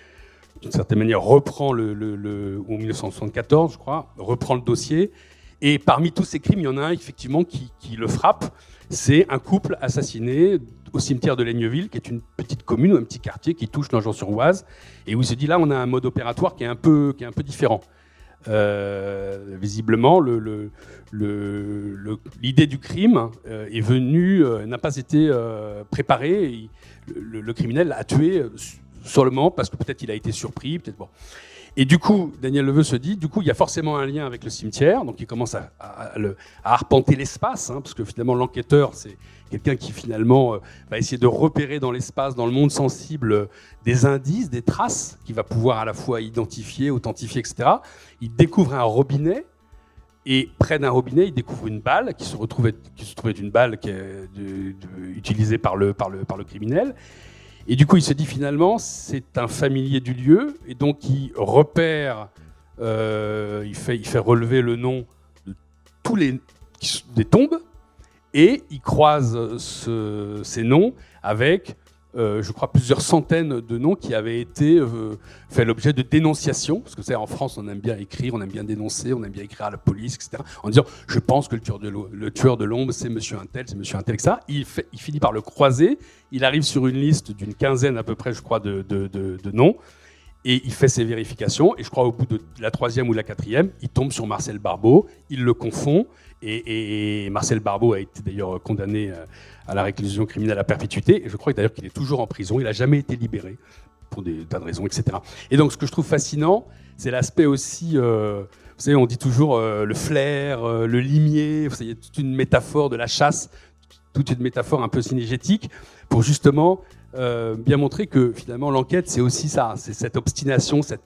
d'une certaine manière, reprend le, le, ou 1974, je crois, reprend le dossier et parmi tous ces crimes, il y en a un effectivement qui, le frappe. C'est un couple assassiné au cimetière de Laigneville, qui est une petite commune ou un petit quartier qui touche l'Angeon-sur-Oise, et où il se dit là, on a un mode opératoire qui est un peu, qui est un peu différent. Euh, visiblement, l'idée le, du crime euh, est venue, euh, n'a pas été préparée. le, criminel a tué sur le moment parce que peut-être il a été surpris, peut-être bon. Et du coup, Daniel Leveux se dit, du coup, il y a forcément un lien avec le cimetière, donc il commence à, arpenter l'espace, hein, parce que finalement, l'enquêteur, c'est quelqu'un qui finalement euh, va essayer de repérer dans l'espace, dans le monde sensible, euh, des indices, des traces, qu'il va pouvoir à la fois identifier, authentifier, etc. Il découvre un robinet, et près d'un robinet, il découvre une balle qui se qui se trouve être une balle qui est utilisée par le, par, le, par le criminel. Et du coup, il se dit finalement, c'est un familier du lieu, et donc il repère, euh, il, fait, il fait relever le nom de tous les des tombes, et il croise ces noms avec euh, je crois, plusieurs centaines de noms qui avaient été euh, fait l'objet de dénonciations. Parce que c'est en France, on aime bien écrire, on aime bien dénoncer, on aime bien écrire à la police, etc. En disant, je pense que le tueur de, l'ombre, c'est monsieur Intel, c'est monsieur Intel, etc. Il, fait, il finit par le croiser. Il arrive sur une liste d'une quinzaine à peu près, je crois, de, noms. Et il fait ses vérifications, et je crois au bout de la troisième ou la quatrième, il tombe sur Marcel Barbeau, il le confond, et, Marcel Barbeau a été d'ailleurs condamné euh, à la réclusion criminelle à perpétuité, et je crois d'ailleurs qu'il est toujours en prison, il n'a jamais été libéré, pour des tas de raisons, etc. Et donc ce que je trouve fascinant, c'est l'aspect aussi... Euh, vous savez, on dit toujours euh, le flair, le limier, vous savez, toute une métaphore de la chasse, toute une métaphore un peu synergétique, pour justement euh, bien montrer que finalement l'enquête c'est aussi ça, c'est cette obstination, cette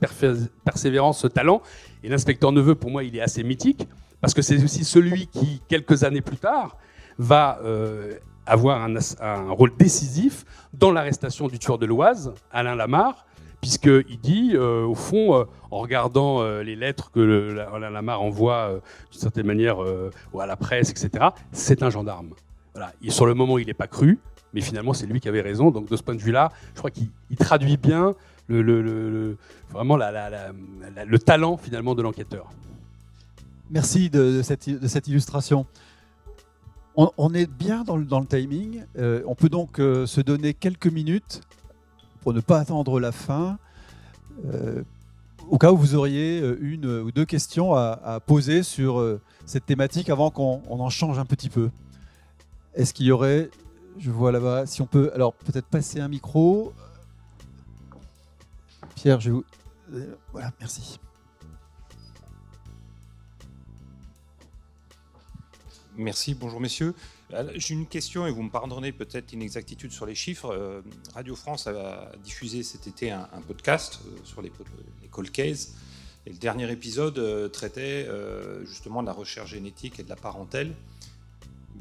persévérance, ce talent. Et l'inspecteur Neveu, pour moi, il est assez mythique parce que c'est aussi celui qui, quelques années plus tard, va euh, avoir un, rôle décisif dans l'arrestation du tueur de l'Oise, Alain Lamarre, puisqu'il dit, euh, au fond, en regardant les lettres que Alain Lamarre envoie d'une certaine manière à la presse, etc., c'est un gendarme. Voilà. Sur le moment, il n'est pas cru, mais finalement c'est lui qui avait raison. Donc de ce point de vue-là, je crois qu'il traduit bien le, vraiment le talent finalement de l'enquêteur. Merci de, cette, illustration. On, est bien dans le, timing. Euh, on peut donc euh, se donner quelques minutes pour ne pas attendre la fin. Euh, au cas où vous auriez une ou deux questions à poser sur cette thématique avant qu'on en change un petit peu. Est-ce qu'il y aurait je vois là-bas. Si on peut, alors peut-être passer un micro. Pierre, je vous. Euh, voilà, merci. Merci, bonjour messieurs. J'ai une question et vous me pardonnez peut-être une exactitude sur les chiffres. Euh, Radio France a diffusé cet été un, podcast euh, sur les, les cases. Et le dernier épisode traitait justement de la recherche génétique et de la parentèle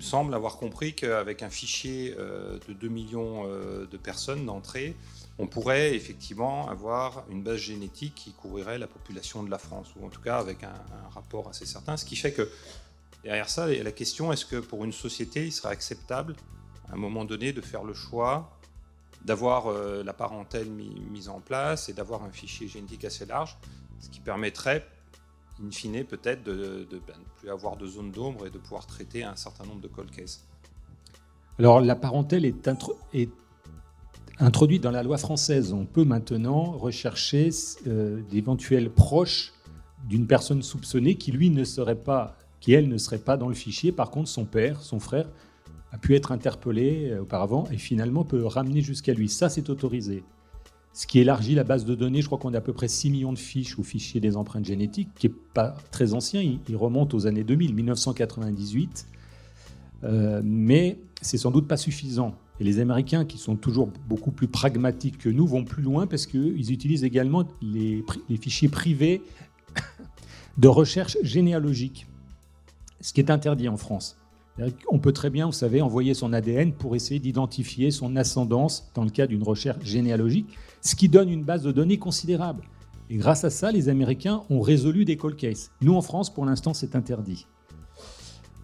semble avoir compris qu'avec un fichier euh, de 2 millions euh, de personnes d'entrée, on pourrait effectivement avoir une base génétique qui couvrirait la population de la France, ou en tout cas avec un, rapport assez certain. Ce qui fait que derrière ça, la question est-ce que pour une société, il serait acceptable à un moment donné de faire le choix d'avoir euh, la parentèle mise en place et d'avoir un fichier génétique assez large, ce qui permettrait in fine, peut-être de, ben, ne plus avoir de zone d'ombre et de pouvoir traiter un certain nombre de cold cases. Alors, la parentèle est, introduite dans la loi française. On peut maintenant rechercher euh, d'éventuels proches d'une personne soupçonnée qui, lui, ne serait pas, qui, elle, ne serait pas dans le fichier. Par contre, son père, son frère, a pu être interpellé euh, auparavant et finalement peut ramener jusqu'à lui. Ça, c'est autorisé ce qui élargit la base de données. Je crois qu'on a à peu près 6 millions de fiches au fichier des empreintes génétiques, qui n'est pas très ancien, il, remonte aux années 2000, 1998. Euh, mais c'est sans doute pas suffisant. Et les Américains, qui sont toujours beaucoup plus pragmatiques que nous, vont plus loin parce qu'ils utilisent également les, les fichiers privés de recherche généalogique, ce qui est interdit en France. On peut très bien, vous savez, envoyer son ADN pour essayer d'identifier son ascendance dans le cas d'une recherche généalogique ce qui donne une base de données considérable. Et grâce à ça, les Américains ont résolu des cold cases. Nous, en France, pour l'instant, c'est interdit.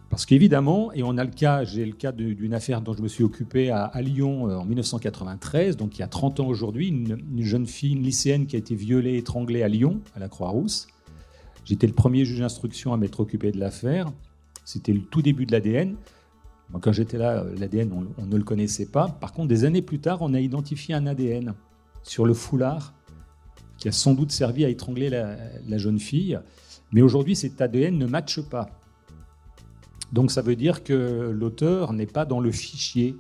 Parce qu'évidemment, et on a le cas, j'ai le cas d'une affaire dont je me suis occupé à, Lyon euh, en 1993, donc il y a 30 ans aujourd'hui, une, jeune fille, une lycéenne qui a été violée, étranglée à Lyon, à la Croix-Rousse. J'étais le premier juge d'instruction à m'être occupé de l'affaire. C'était le tout début de l'ADN. Quand j'étais là, l'ADN, on, on, ne le connaissait pas. Par contre, des années plus tard, on a identifié un ADN sur le foulard qui a sans doute servi à étrangler la, jeune fille. Mais aujourd'hui, cet ADN ne matche pas. Donc ça veut dire que l'auteur n'est pas dans le fichier,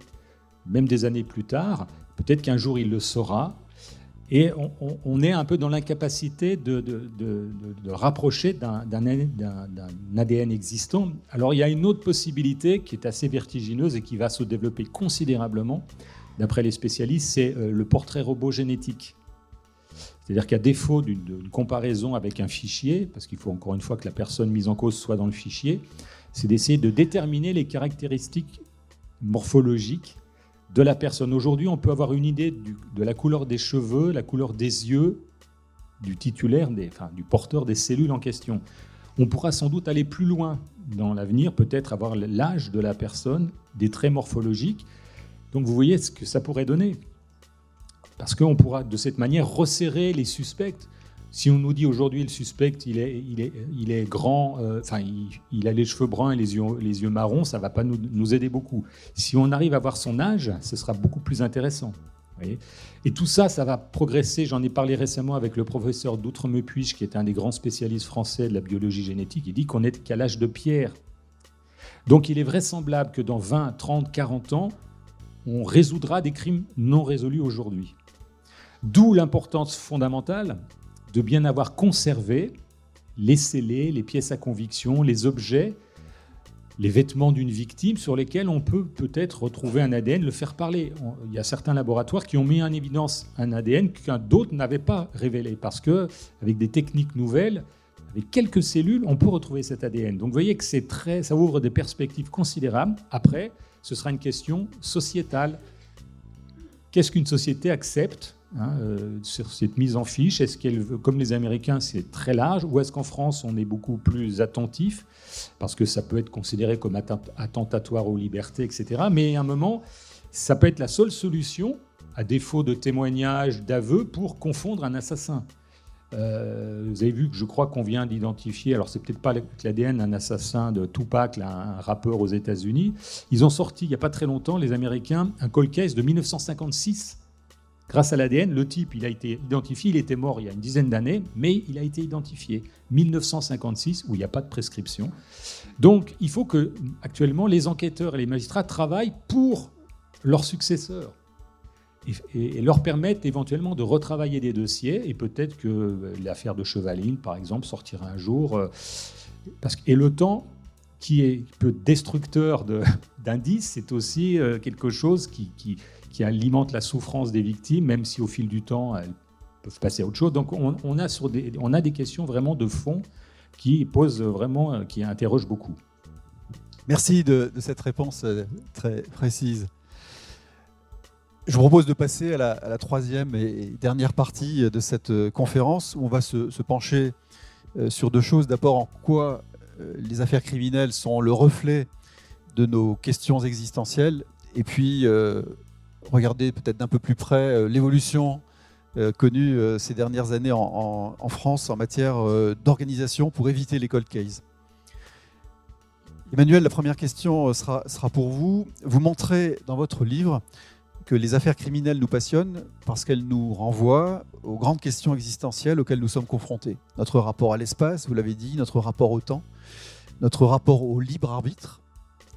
même des années plus tard. Peut-être qu'un jour il le saura. Et on, est un peu dans l'incapacité de, de, rapprocher d'un ADN existant. Alors il y a une autre possibilité qui est assez vertigineuse et qui va se développer considérablement, d'après les spécialistes, c'est euh, le portrait robot génétique. C'est-à-dire qu'à défaut d'une comparaison avec un fichier, parce qu'il faut encore une fois que la personne mise en cause soit dans le fichier, c'est d'essayer de déterminer les caractéristiques morphologiques de la personne. Aujourd'hui, on peut avoir une idée de la couleur des cheveux, la couleur des yeux du titulaire, enfin, du porteur des cellules en question. On pourra sans doute aller plus loin dans l'avenir, peut-être avoir l'âge de la personne, des traits morphologiques, donc vous voyez ce que ça pourrait donner. Parce qu'on pourra de cette manière resserrer les suspects. Si on nous dit aujourd'hui le suspect il est, il est, il est grand, euh, il, a les cheveux bruns et les yeux, les yeux marrons, ça va pas nous, nous, aider beaucoup. Si on arrive à voir son âge, ce sera beaucoup plus intéressant. et tout ça, ça va progresser. J'en ai parlé récemment avec le professeur d'Outre-me-Puige, qui est un des grands spécialistes français de la biologie génétique. Il dit qu'on est qu'à l'âge de pierre. Donc il est vraisemblable que dans 20, 30, 40 ans, on résoudra des crimes non résolus aujourd'hui. D'où l'importance fondamentale de bien avoir conservé les scellés, les pièces à conviction, les objets les vêtements d'une victime sur lesquels on peut peut-être retrouver un ADN, le faire parler. Il y a certains laboratoires qui ont mis en évidence un ADN qu'un d'autre n'avait pas révélé parce que avec des techniques nouvelles, avec quelques cellules, on peut retrouver cet ADN. Donc vous voyez que c'est très, ça ouvre des perspectives considérables. Après, ce sera une question sociétale. Qu'est-ce qu'une société accepte Hein, euh, sur cette mise en fiche? Est-ce qu'elle comme les Américains, c'est très large, ou est-ce qu'en France, on est beaucoup plus attentif? Parce que ça peut être considéré comme attentatoire aux libertés, etc. Mais à un moment, ça peut être la seule solution, à défaut de témoignages, d'aveux, pour confondre un assassin. Euh, vous avez vu que je crois qu'on vient d'identifier, alors c'est peut-être pas l'ADN, un assassin de Tupac, un rappeur aux États-Unis. Ils ont sorti il n'y a pas très longtemps, les Américains, un cold case de 1956 Grâce à l'ADN, le type, il a été identifié, il était mort il y a une dizaine d'années, mais il a été identifié. 1956, où il n'y a pas de prescription. Donc, il faut que, actuellement, les enquêteurs et les magistrats travaillent pour leurs successeurs et, leur permettent éventuellement de retravailler des dossiers. Et peut-être que euh, l'affaire de Chevaline, par exemple, sortira un jour. Euh, parce, et le temps, qui est peu destructeur d'indices, c'est aussi euh, quelque chose qui, alimente la souffrance des victimes, même si au fil du temps, elles peuvent passer à autre chose. Donc on, a, des, questions vraiment de fond qui posent vraiment, qui interrogent beaucoup. Merci de, cette réponse très précise. Je vous propose de passer à la, troisième et dernière partie de cette euh, conférence où on va se, pencher euh, sur deux choses. D'abord, en quoi les affaires criminelles sont le reflet de nos questions existentielles, et puis regarder peut-être d'un peu plus près euh, l'évolution euh, connue euh, ces dernières années en, France en matière d'organisation pour éviter les cold cases. Emmanuel, la première question sera pour vous. Vous montrez dans votre livre que les affaires criminelles nous passionnent parce qu'elles nous renvoient aux grandes questions existentielles auxquelles nous sommes confrontés. Notre rapport à l'espace, vous l'avez dit, notre rapport au temps, notre rapport au libre arbitre.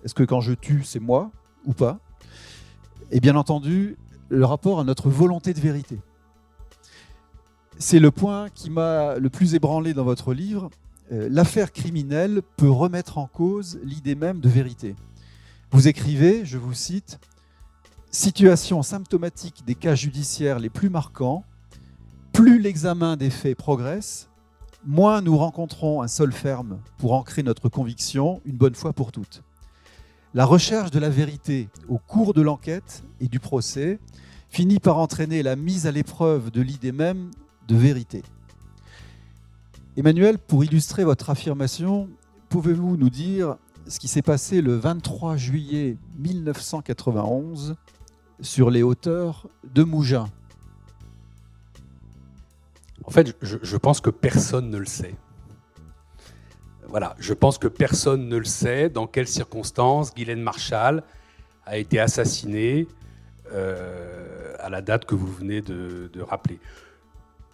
Est-ce que quand je tue, c'est moi ou pas? Et bien entendu le rapport à notre volonté de vérité. C'est le point qui m'a le plus ébranlé dans votre livre. Euh, l'affaire criminelle peut remettre en cause l'idée même de vérité. Vous écrivez, je vous cite, Situation symptomatique des cas judiciaires les plus marquants, plus l'examen des faits progresse, moins nous rencontrons un sol ferme pour ancrer notre conviction une bonne fois pour toutes. La recherche de la vérité au cours de l'enquête et du procès finit par entraîner la mise à l'épreuve de l'idée même de vérité. Emmanuel, pour illustrer votre affirmation, pouvez-vous nous dire ce qui s'est passé le 23 juillet 1991 sur les hauteurs de Mougins En fait, je, pense que personne ne le sait. Voilà, je pense que personne ne le sait dans quelles circonstances Guylaine Marshall a été assassinée euh, à la date que vous venez de, rappeler.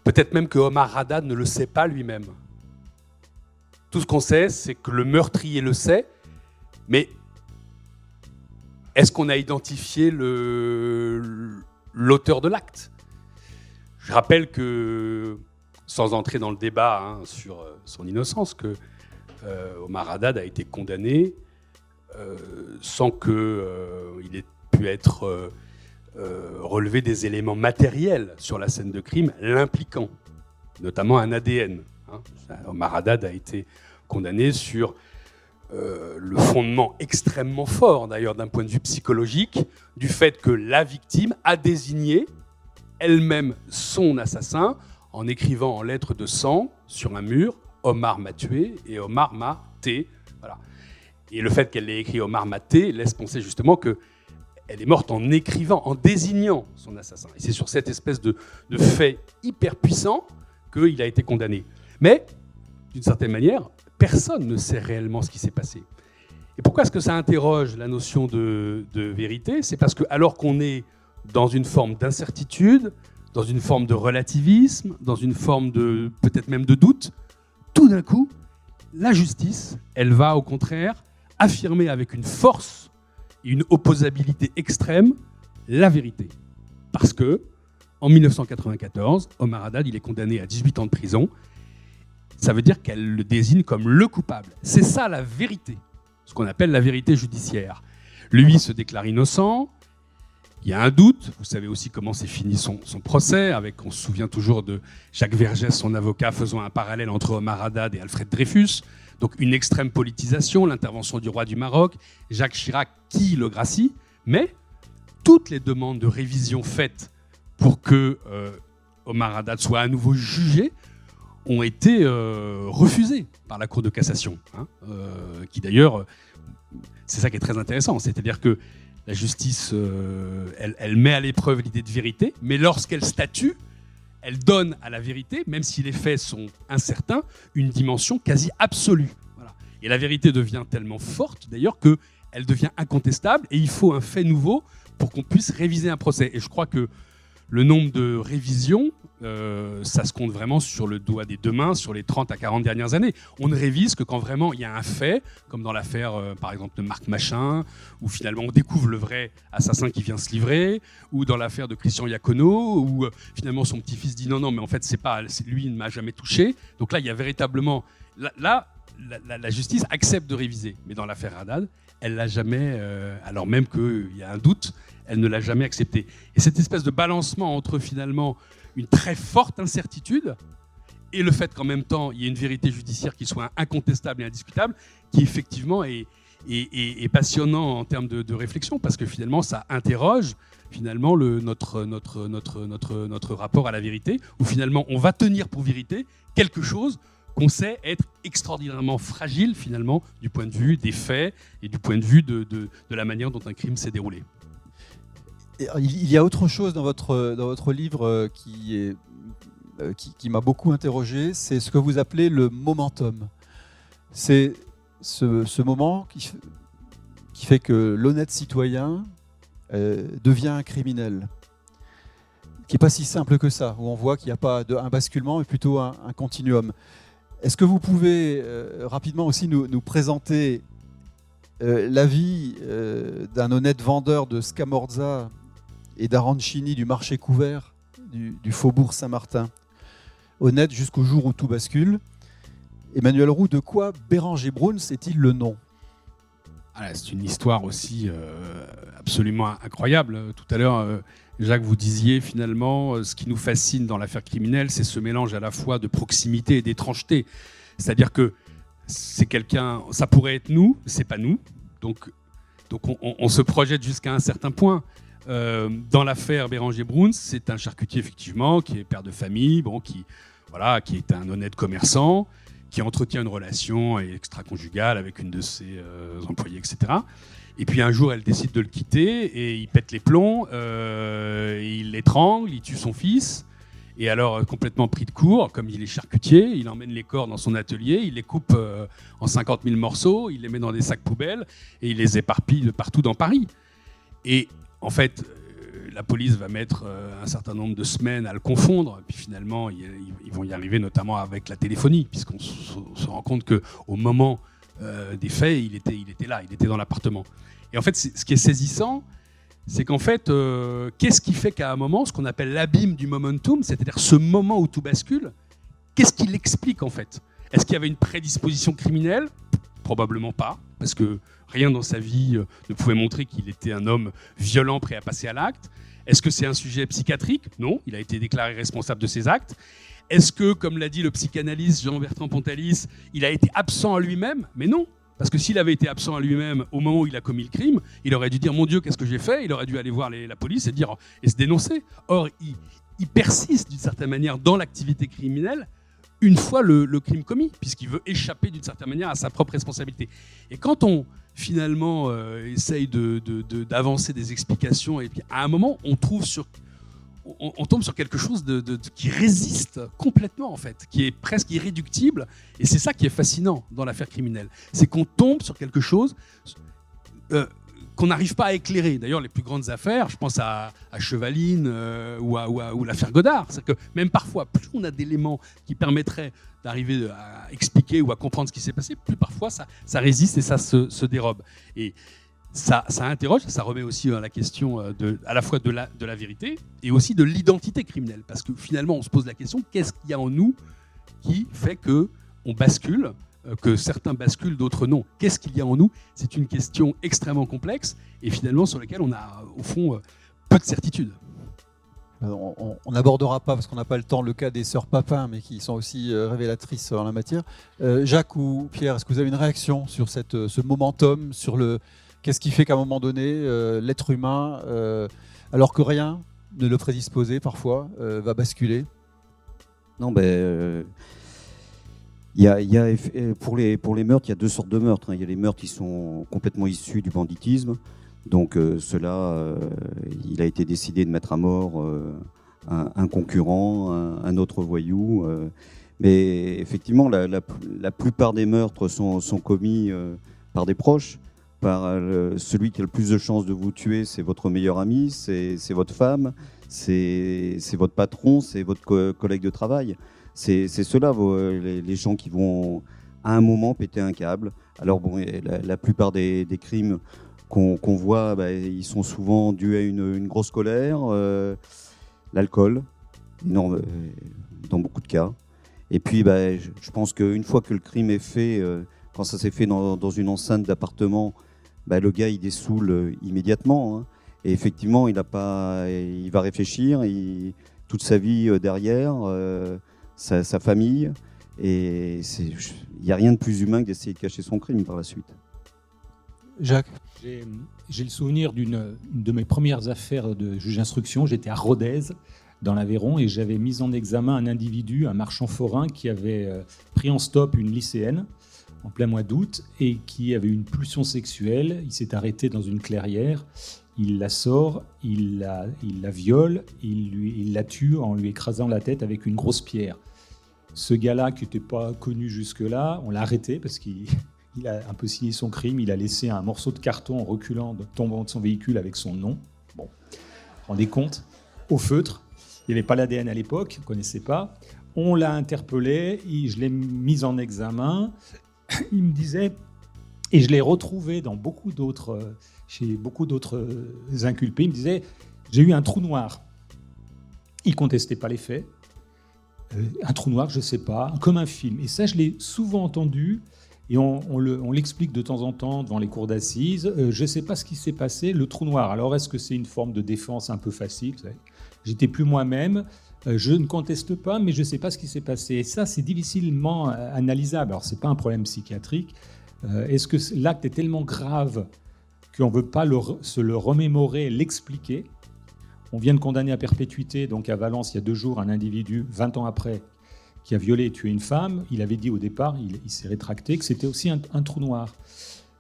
Peut-être même que Omar Haddad ne le sait pas lui-même. Tout ce qu'on sait, c'est que le meurtrier le sait, mais est-ce qu'on a identifié l'auteur de l'acte? Je rappelle que, sans entrer dans le débat hein, sur euh, son innocence, que euh, Omar Haddad a été condamné euh, sans qu'il ait pu être relevé des éléments matériels sur la scène de crime l'impliquant, notamment un ADN. Hein. Omar Haddad a été condamné sur le fondement extrêmement fort, d'ailleurs d'un point de vue psychologique, du fait que la victime a désigné elle-même son assassin en écrivant en lettres de sang sur un mur Omar m'a tué et Omar m'a té. Voilà. Et le fait qu'elle ait écrit Omar m'a té laisse penser justement que elle est morte en écrivant, en désignant son assassin. Et c'est sur cette espèce de, fait hyper puissant qu'il a été condamné. Mais, d'une certaine manière, personne ne sait réellement ce qui s'est passé. Et pourquoi est-ce que ça interroge la notion de, vérité? C'est parce que alors qu'on est dans une forme d'incertitude, dans une forme de relativisme, dans une forme de peut-être même de doute, tout d'un coup, la justice, elle va au contraire affirmer avec une force et une opposabilité extrême la vérité. Parce que, en 1994, Omar Haddad, il est condamné à 18 ans de prison. Ça veut dire qu'elle le désigne comme le coupable. C'est ça la vérité, ce qu'on appelle la vérité judiciaire. Lui se déclare innocent, il y a un doute. Vous savez aussi comment s'est fini son, procès, avec, on se souvient toujours de Jacques Vergès, son avocat, faisant un parallèle entre Omar Haddad et Alfred Dreyfus. Donc une extrême politisation, l'intervention du roi du Maroc, Jacques Chirac qui le gracie, mais toutes les demandes de révision faites pour que euh, Omar Haddad soit à nouveau jugé ont été euh, refusées par la Cour de cassation, hein, euh, qui d'ailleurs, c'est ça qui est très intéressant, c'est-à-dire que la justice, euh, elle, met à l'épreuve l'idée de vérité, mais lorsqu'elle statue, elle donne à la vérité, même si les faits sont incertains, une dimension quasi absolue. Et la vérité devient tellement forte, d'ailleurs, qu'elle devient incontestable, et il faut un fait nouveau pour qu'on puisse réviser un procès. Et je crois que le nombre de révisions, euh, ça se compte vraiment sur le doigt des deux mains sur les 30 à 40 dernières années. On ne révise que quand vraiment il y a un fait, comme dans l'affaire euh, par exemple de Marc Machin, où finalement on découvre le vrai assassin qui vient se livrer, ou dans l'affaire de Christian Iacono, où euh, finalement son petit-fils dit non, non, mais en fait c'est pas, lui il ne m'a jamais touché. Donc là il y a véritablement, là, la, justice accepte de réviser, mais dans l'affaire Haddad, elle l'a jamais, alors même qu'il y a un doute, elle ne l'a jamais accepté. Et cette espèce de balancement entre finalement une très forte incertitude et le fait qu'en même temps, il y ait une vérité judiciaire qui soit incontestable et indiscutable, qui effectivement est, passionnant en termes de, réflexion, parce que finalement, ça interroge finalement le, notre, notre, notre, notre, notre rapport à la vérité, où finalement, on va tenir pour vérité quelque chose qu'on sait être extraordinairement fragile finalement du point de vue des faits et du point de vue de, de, de la manière dont un crime s'est déroulé. Il y a autre chose dans votre, votre livre euh, qui, euh, m'a beaucoup interrogé, c'est ce que vous appelez le momentum. C'est ce, moment qui, fait que l'honnête citoyen euh, devient un criminel, qui n'est pas si simple que ça, où on voit qu'il n'y a pas un basculement, mais plutôt un, continuum. Est-ce que vous pouvez rapidement aussi nous, nous présenter l'avis d'un honnête vendeur de Scamorza et d'Arancini du marché couvert du, faubourg Saint-Martin. Honnête jusqu'au jour où tout bascule. Emmanuel Roux, de quoi Béranger Bruns est-il le nom? Ah, C'est une histoire aussi euh, absolument incroyable. Tout à l'heure, euh, Jacques, vous disiez finalement, euh, ce qui nous fascine dans l'affaire criminelle, c'est ce mélange à la fois de proximité et d'étrangeté. C'est-à-dire que c'est quelqu'un, ça pourrait être nous, c'est pas nous. Donc, donc on se projette jusqu'à un certain point. Euh, dans l'affaire Béranger Bruns, c'est un charcutier effectivement qui est père de famille, bon, qui, voilà, qui est un honnête commerçant, qui entretient une relation extra-conjugale avec une de ses euh, employés, etc. Et puis un jour, elle décide de le quitter et il pète les plombs, euh, il l'étrangle, il tue son fils. Et alors, complètement pris de court, comme il est charcutier, il emmène les corps dans son atelier, il les coupe en 50 000 morceaux, il les met dans des sacs poubelles et il les éparpille partout dans Paris. Et en fait, euh, la police va mettre euh, un certain nombre de semaines à le confondre, puis finalement, ils vont y arriver notamment avec la téléphonie, puisqu'on se rend compte qu'au moment euh, des faits, il était, il était là, il était dans l'appartement. Et en fait, ce qui est saisissant, c'est qu'en fait, qu'est-ce qui fait qu'à un moment, ce qu'on appelle l'abîme du momentum, c'est-à-dire ce moment où tout bascule, qu'est-ce qui l'explique en fait? Est-ce qu'il y avait une prédisposition criminelle? Probablement pas, parce que Rien dans sa vie euh, ne pouvait montrer qu'il était un homme violent prêt à passer à l'acte. Est-ce que c'est un sujet psychiatrique? Non, il a été déclaré responsable de ses actes. Est-ce que, comme l'a dit le psychanalyste Jean-Bertrand Pontalis, il a été absent à lui-même? Mais non, parce que s'il avait été absent à lui-même au moment où il a commis le crime, il aurait dû dire Mon Dieu, qu'est-ce que j'ai fait? Il aurait dû aller voir la police et, dire, et se dénoncer. Or, il persiste d'une certaine manière dans l'activité criminelle une fois le, crime commis, puisqu'il veut échapper d'une certaine manière à sa propre responsabilité. Et quand on finalement euh, essaye d'avancer de, des explications, et puis à un moment, on tombe sur quelque chose qui résiste complètement en fait, qui est presque irréductible. Et c'est ça qui est fascinant dans l'affaire criminelle, c'est qu'on tombe sur quelque chose. Euh, qu'on n'arrive pas à éclairer. D'ailleurs, les plus grandes affaires, je pense à, Chevaline euh, ou, à, l'affaire Godard, c'est que même parfois, plus on a d'éléments qui permettraient d'arriver à expliquer ou à comprendre ce qui s'est passé, plus parfois ça, résiste et ça se, dérobe. Et ça, interroge, ça remet aussi la question euh, à la fois de la, de la vérité et aussi de l'identité criminelle. Parce que finalement, on se pose la question, qu'est-ce qu'il y a en nous qui fait que on bascule que certains basculent, d'autres non. Qu'est-ce qu'il y a en nous? C'est une question extrêmement complexe et finalement sur laquelle on a au fond euh, peu de certitude. Euh, on n'abordera pas, parce qu'on n'a pas le temps, le cas des sœurs Papin, mais qui sont aussi révélatrices en la matière. Jacques ou Pierre, est-ce que vous avez une réaction sur cette, ce momentum, sur le qu'est-ce qui fait qu'à un moment donné, l'être humain, alors que rien ne le prédisposait parfois, va basculer? Non, ben il y a, euh, pour, les, pour les meurtres, il y a deux sortes de meurtres. Hein. Il y a les meurtres qui sont complètement issus du banditisme. Donc euh, cela, euh, il a été décidé de mettre à mort un, concurrent, un, autre voyou. mais effectivement, la, plupart des meurtres sont, sont commis par des proches. Par celui qui a le plus de chances de vous tuer, c'est votre meilleur ami, c'est votre femme, c'est votre patron, c'est votre collègue de travail c'est cela, les, les, gens qui vont à un moment péter un câble. Alors bon, la, plupart des, crimes qu'on voit, bah, ils sont souvent dus à une, grosse colère, euh, l'alcool, euh, dans beaucoup de cas. Et puis, bah, je, pense qu'une fois que le crime est fait, euh, quand ça s'est fait dans, une enceinte d'appartement, bah, le gars il dessoule immédiatement. Hein. Et effectivement, il va réfléchir, toute sa vie derrière sa, famille. Et il n'y a rien de plus humain que d'essayer de cacher son crime par la suite. Jacques J'ai le souvenir d'une de mes premières affaires de juge d'instruction. J'étais à Rodez, dans l'Aveyron, et j'avais mis en examen un individu, un marchand forain, qui avait euh, pris en stop une lycéenne en plein mois d'août et qui avait une pulsion sexuelle. Il s'est arrêté dans une clairière il la sort, il la, il la viole, il, lui, il la tue en lui écrasant la tête avec une grosse pierre. Ce gars-là, qui n'était pas connu jusque-là, on l'a arrêté parce qu'il il a un peu signé son crime. Il a laissé un morceau de carton en reculant, tombant de son véhicule avec son nom. Bon, rendez compte, au feutre. Il n'y avait pas l'ADN à l'époque, on ne connaissait pas. On l'a interpellé, je l'ai mis en examen. Il me disait, et je l'ai retrouvé dans beaucoup d'autres chez beaucoup d'autres euh, inculpés, il me disait J'ai eu un trou noir. Il contestait pas les faits. Euh, un trou noir, je ne sais pas, comme un film. Et ça, je l'ai souvent entendu. Et on, l'explique de temps en temps devant les cours d'assises. Euh, je ne sais pas ce qui s'est passé, le trou noir. Alors, est-ce que c'est une forme de défense un peu facile J'étais plus moi-même. je ne conteste pas, mais je ne sais pas ce qui s'est passé. Et ça, c'est difficilement analysable. Alors, ce n'est pas un problème psychiatrique. est-ce que l'acte est tellement grave qu'on ne veut pas se le remémorer, l'expliquer? On vient de condamner à perpétuité, donc à Valence, il y a deux jours, un individu, 20 ans après, qui a violé et tué une femme. Il avait dit au départ, il, s'est rétracté, que c'était aussi un, trou noir.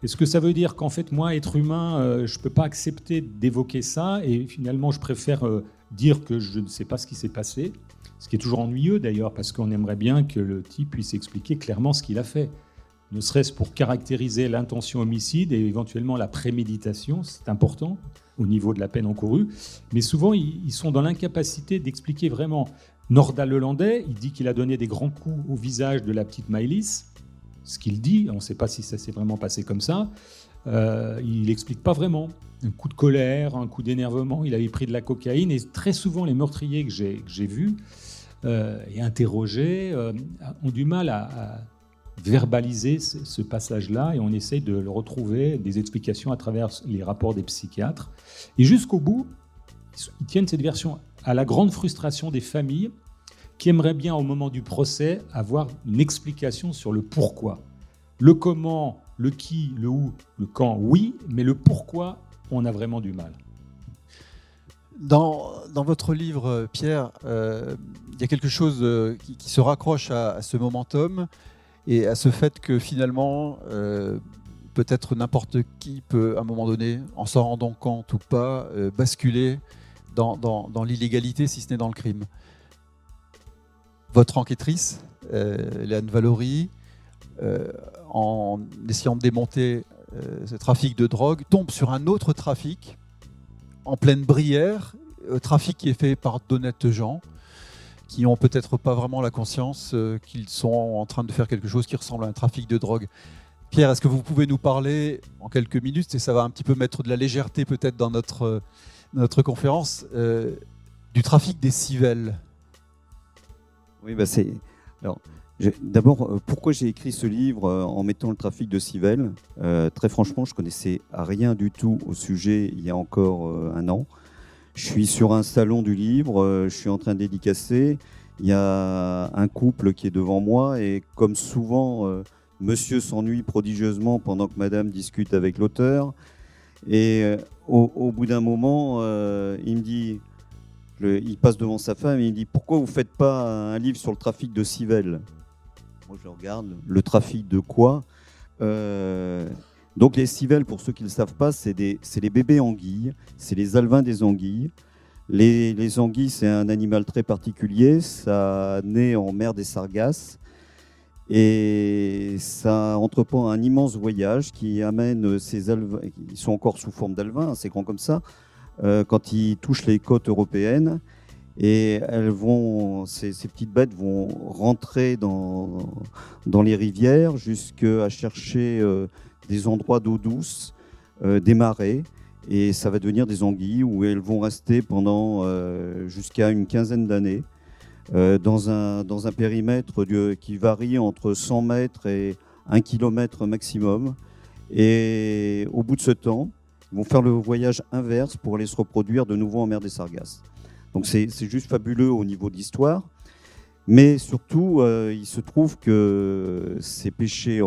Est-ce que ça veut dire qu'en fait, moi, être humain, euh, je ne peux pas accepter d'évoquer ça et finalement, je préfère euh, dire que je ne sais pas ce qui s'est passé Ce qui est toujours ennuyeux d'ailleurs, parce qu'on aimerait bien que le type puisse expliquer clairement ce qu'il a fait ne serait-ce pour caractériser l'intention homicide et éventuellement la préméditation, c'est important au niveau de la peine encourue, mais souvent ils sont dans l'incapacité d'expliquer vraiment. Norda Lelandais, il dit qu'il a donné des grands coups au visage de la petite Maëlys, ce qu'il dit, on ne sait pas si ça s'est vraiment passé comme ça, euh, il n'explique pas vraiment. Un coup de colère, un coup d'énervement, il avait pris de la cocaïne, et très souvent les meurtriers que j'ai vus euh, et interrogés euh, ont du mal à verbaliser ce passage-là et on essaye de le retrouver, des explications à travers les rapports des psychiatres. Et jusqu'au bout, ils tiennent cette version à la grande frustration des familles qui aimeraient bien au moment du procès avoir une explication sur le pourquoi. Le comment, le qui, le où, le quand, oui, mais le pourquoi, on a vraiment du mal. Dans, dans votre livre, Pierre, euh, il y a quelque chose euh, qui, se raccroche à, à ce momentum et à ce fait que finalement, euh, peut-être n'importe qui peut, à un moment donné, en s'en rendant compte ou pas, euh, basculer dans, l'illégalité, si ce n'est dans le crime. Votre enquêtrice, euh, Léane Valory, en essayant de démonter ce trafic de drogue, tombe sur un autre trafic en pleine Brière, trafic qui est fait par d'honnêtes gens qui ont peut-être pas vraiment la conscience qu'ils sont en train de faire quelque chose qui ressemble à un trafic de drogue. Pierre, est-ce que vous pouvez nous parler en quelques minutes, et ça va un petit peu mettre de la légèreté peut-être dans notre, notre conférence, du trafic des civelles Oui, bah c'est. Alors, D'abord, euh, pourquoi j'ai écrit ce livre euh, en mettant le trafic de civelles euh, Très franchement, je connaissais rien du tout au sujet il y a encore un an. Je suis sur un salon du livre, je suis en train de dédicacer. Il y a un couple qui est devant moi et comme souvent, monsieur s'ennuie prodigieusement pendant que madame discute avec l'auteur. Et au, bout d'un moment, il me dit, il passe devant sa femme et il me dit Pourquoi vous ne faites pas un livre sur le trafic de civelles moi, je regarde le trafic de quoi? Euh, Donc, les civelles, pour ceux qui ne le savent pas, c'est les bébés anguilles, c'est les alvins des anguilles. Les, anguilles, c'est un animal très particulier. Ça naît en mer des Sargasses. Et ça entreprend un immense voyage qui amène ces alvins, ils sont encore sous forme d'alvins, hein, c'est grand comme ça, euh, quand ils touchent les côtes européennes. Et elles vont, ces, petites bêtes vont rentrer dans, les rivières jusqu'à chercher euh, des endroits d'eau douce, euh, des marais. Et ça va devenir des anguilles où elles vont rester pendant euh, jusqu'à une quinzaine d'années dans, un, dans un périmètre qui varie entre 100 mètres et 1 km maximum. Et au bout de ce temps, ils vont faire le voyage inverse pour aller se reproduire de nouveau en mer des Sargasses. Donc c'est juste fabuleux au niveau de l'histoire. Mais surtout, euh, il se trouve que pêché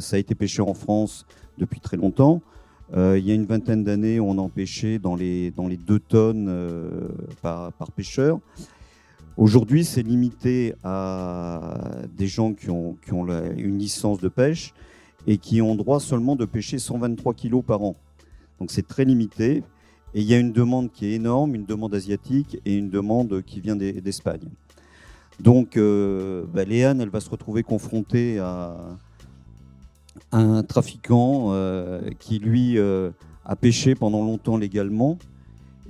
ça a été pêché en France depuis très longtemps. Euh, il y a une vingtaine d'années, on en pêchait dans les, dans 2 tonnes euh, par, pêcheur. Aujourd'hui, c'est limité à des gens qui ont une licence de pêche et qui ont droit seulement de pêcher 123 kilos par an. Donc c'est très limité. Et il y a une demande qui est énorme, une demande asiatique et une demande qui vient d'Espagne. Donc, euh, bah, Léane, elle va se retrouver confrontée à, un trafiquant euh, qui, lui, euh, a pêché pendant longtemps légalement.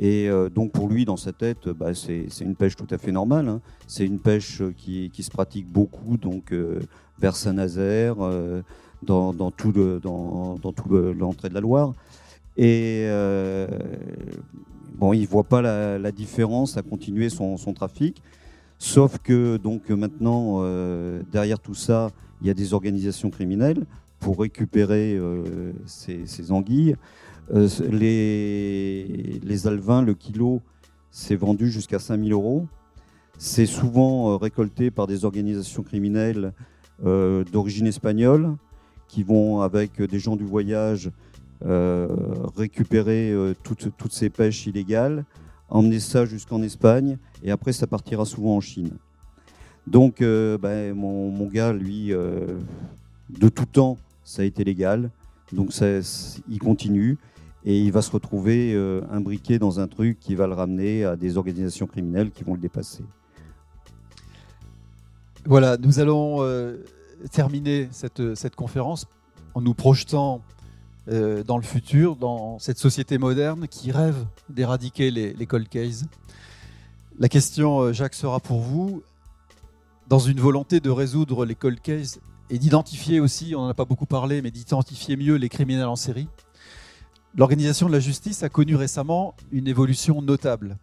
Et donc, pour lui, dans sa tête, bah, c'est une pêche tout à fait normale. Hein. C'est une pêche qui, se pratique beaucoup donc, vers Saint-Nazaire, dans, dans, tout l'entrée de la Loire. Et bon, il ne voit pas la, différence à continuer son, trafic. Sauf que donc maintenant, euh, derrière tout ça, il y a des organisations criminelles pour récupérer euh, ces, anguilles. les, les alvins, le kilo, c'est vendu jusqu'à 5000 euros. C'est souvent récolté par des organisations criminelles d'origine espagnole qui vont avec des gens du voyage euh, récupérer euh, toutes, ces pêches illégales, emmener ça jusqu'en Espagne, et après ça partira souvent en Chine. Donc euh, ben, mon, mon, gars, lui, de tout temps, ça a été légal, donc ça, il continue, et il va se retrouver imbriqué dans un truc qui va le ramener à des organisations criminelles qui vont le dépasser. Voilà, nous allons terminer cette, cette conférence en nous projetant euh, dans le futur, dans cette société moderne qui rêve d'éradiquer les, les cold cases. La question, euh, Jacques, sera pour vous, dans une volonté de résoudre les cold cases et d'identifier aussi, on n'en a pas beaucoup parlé, mais d'identifier mieux les criminels en série. L'organisation de la justice a connu récemment une évolution notable.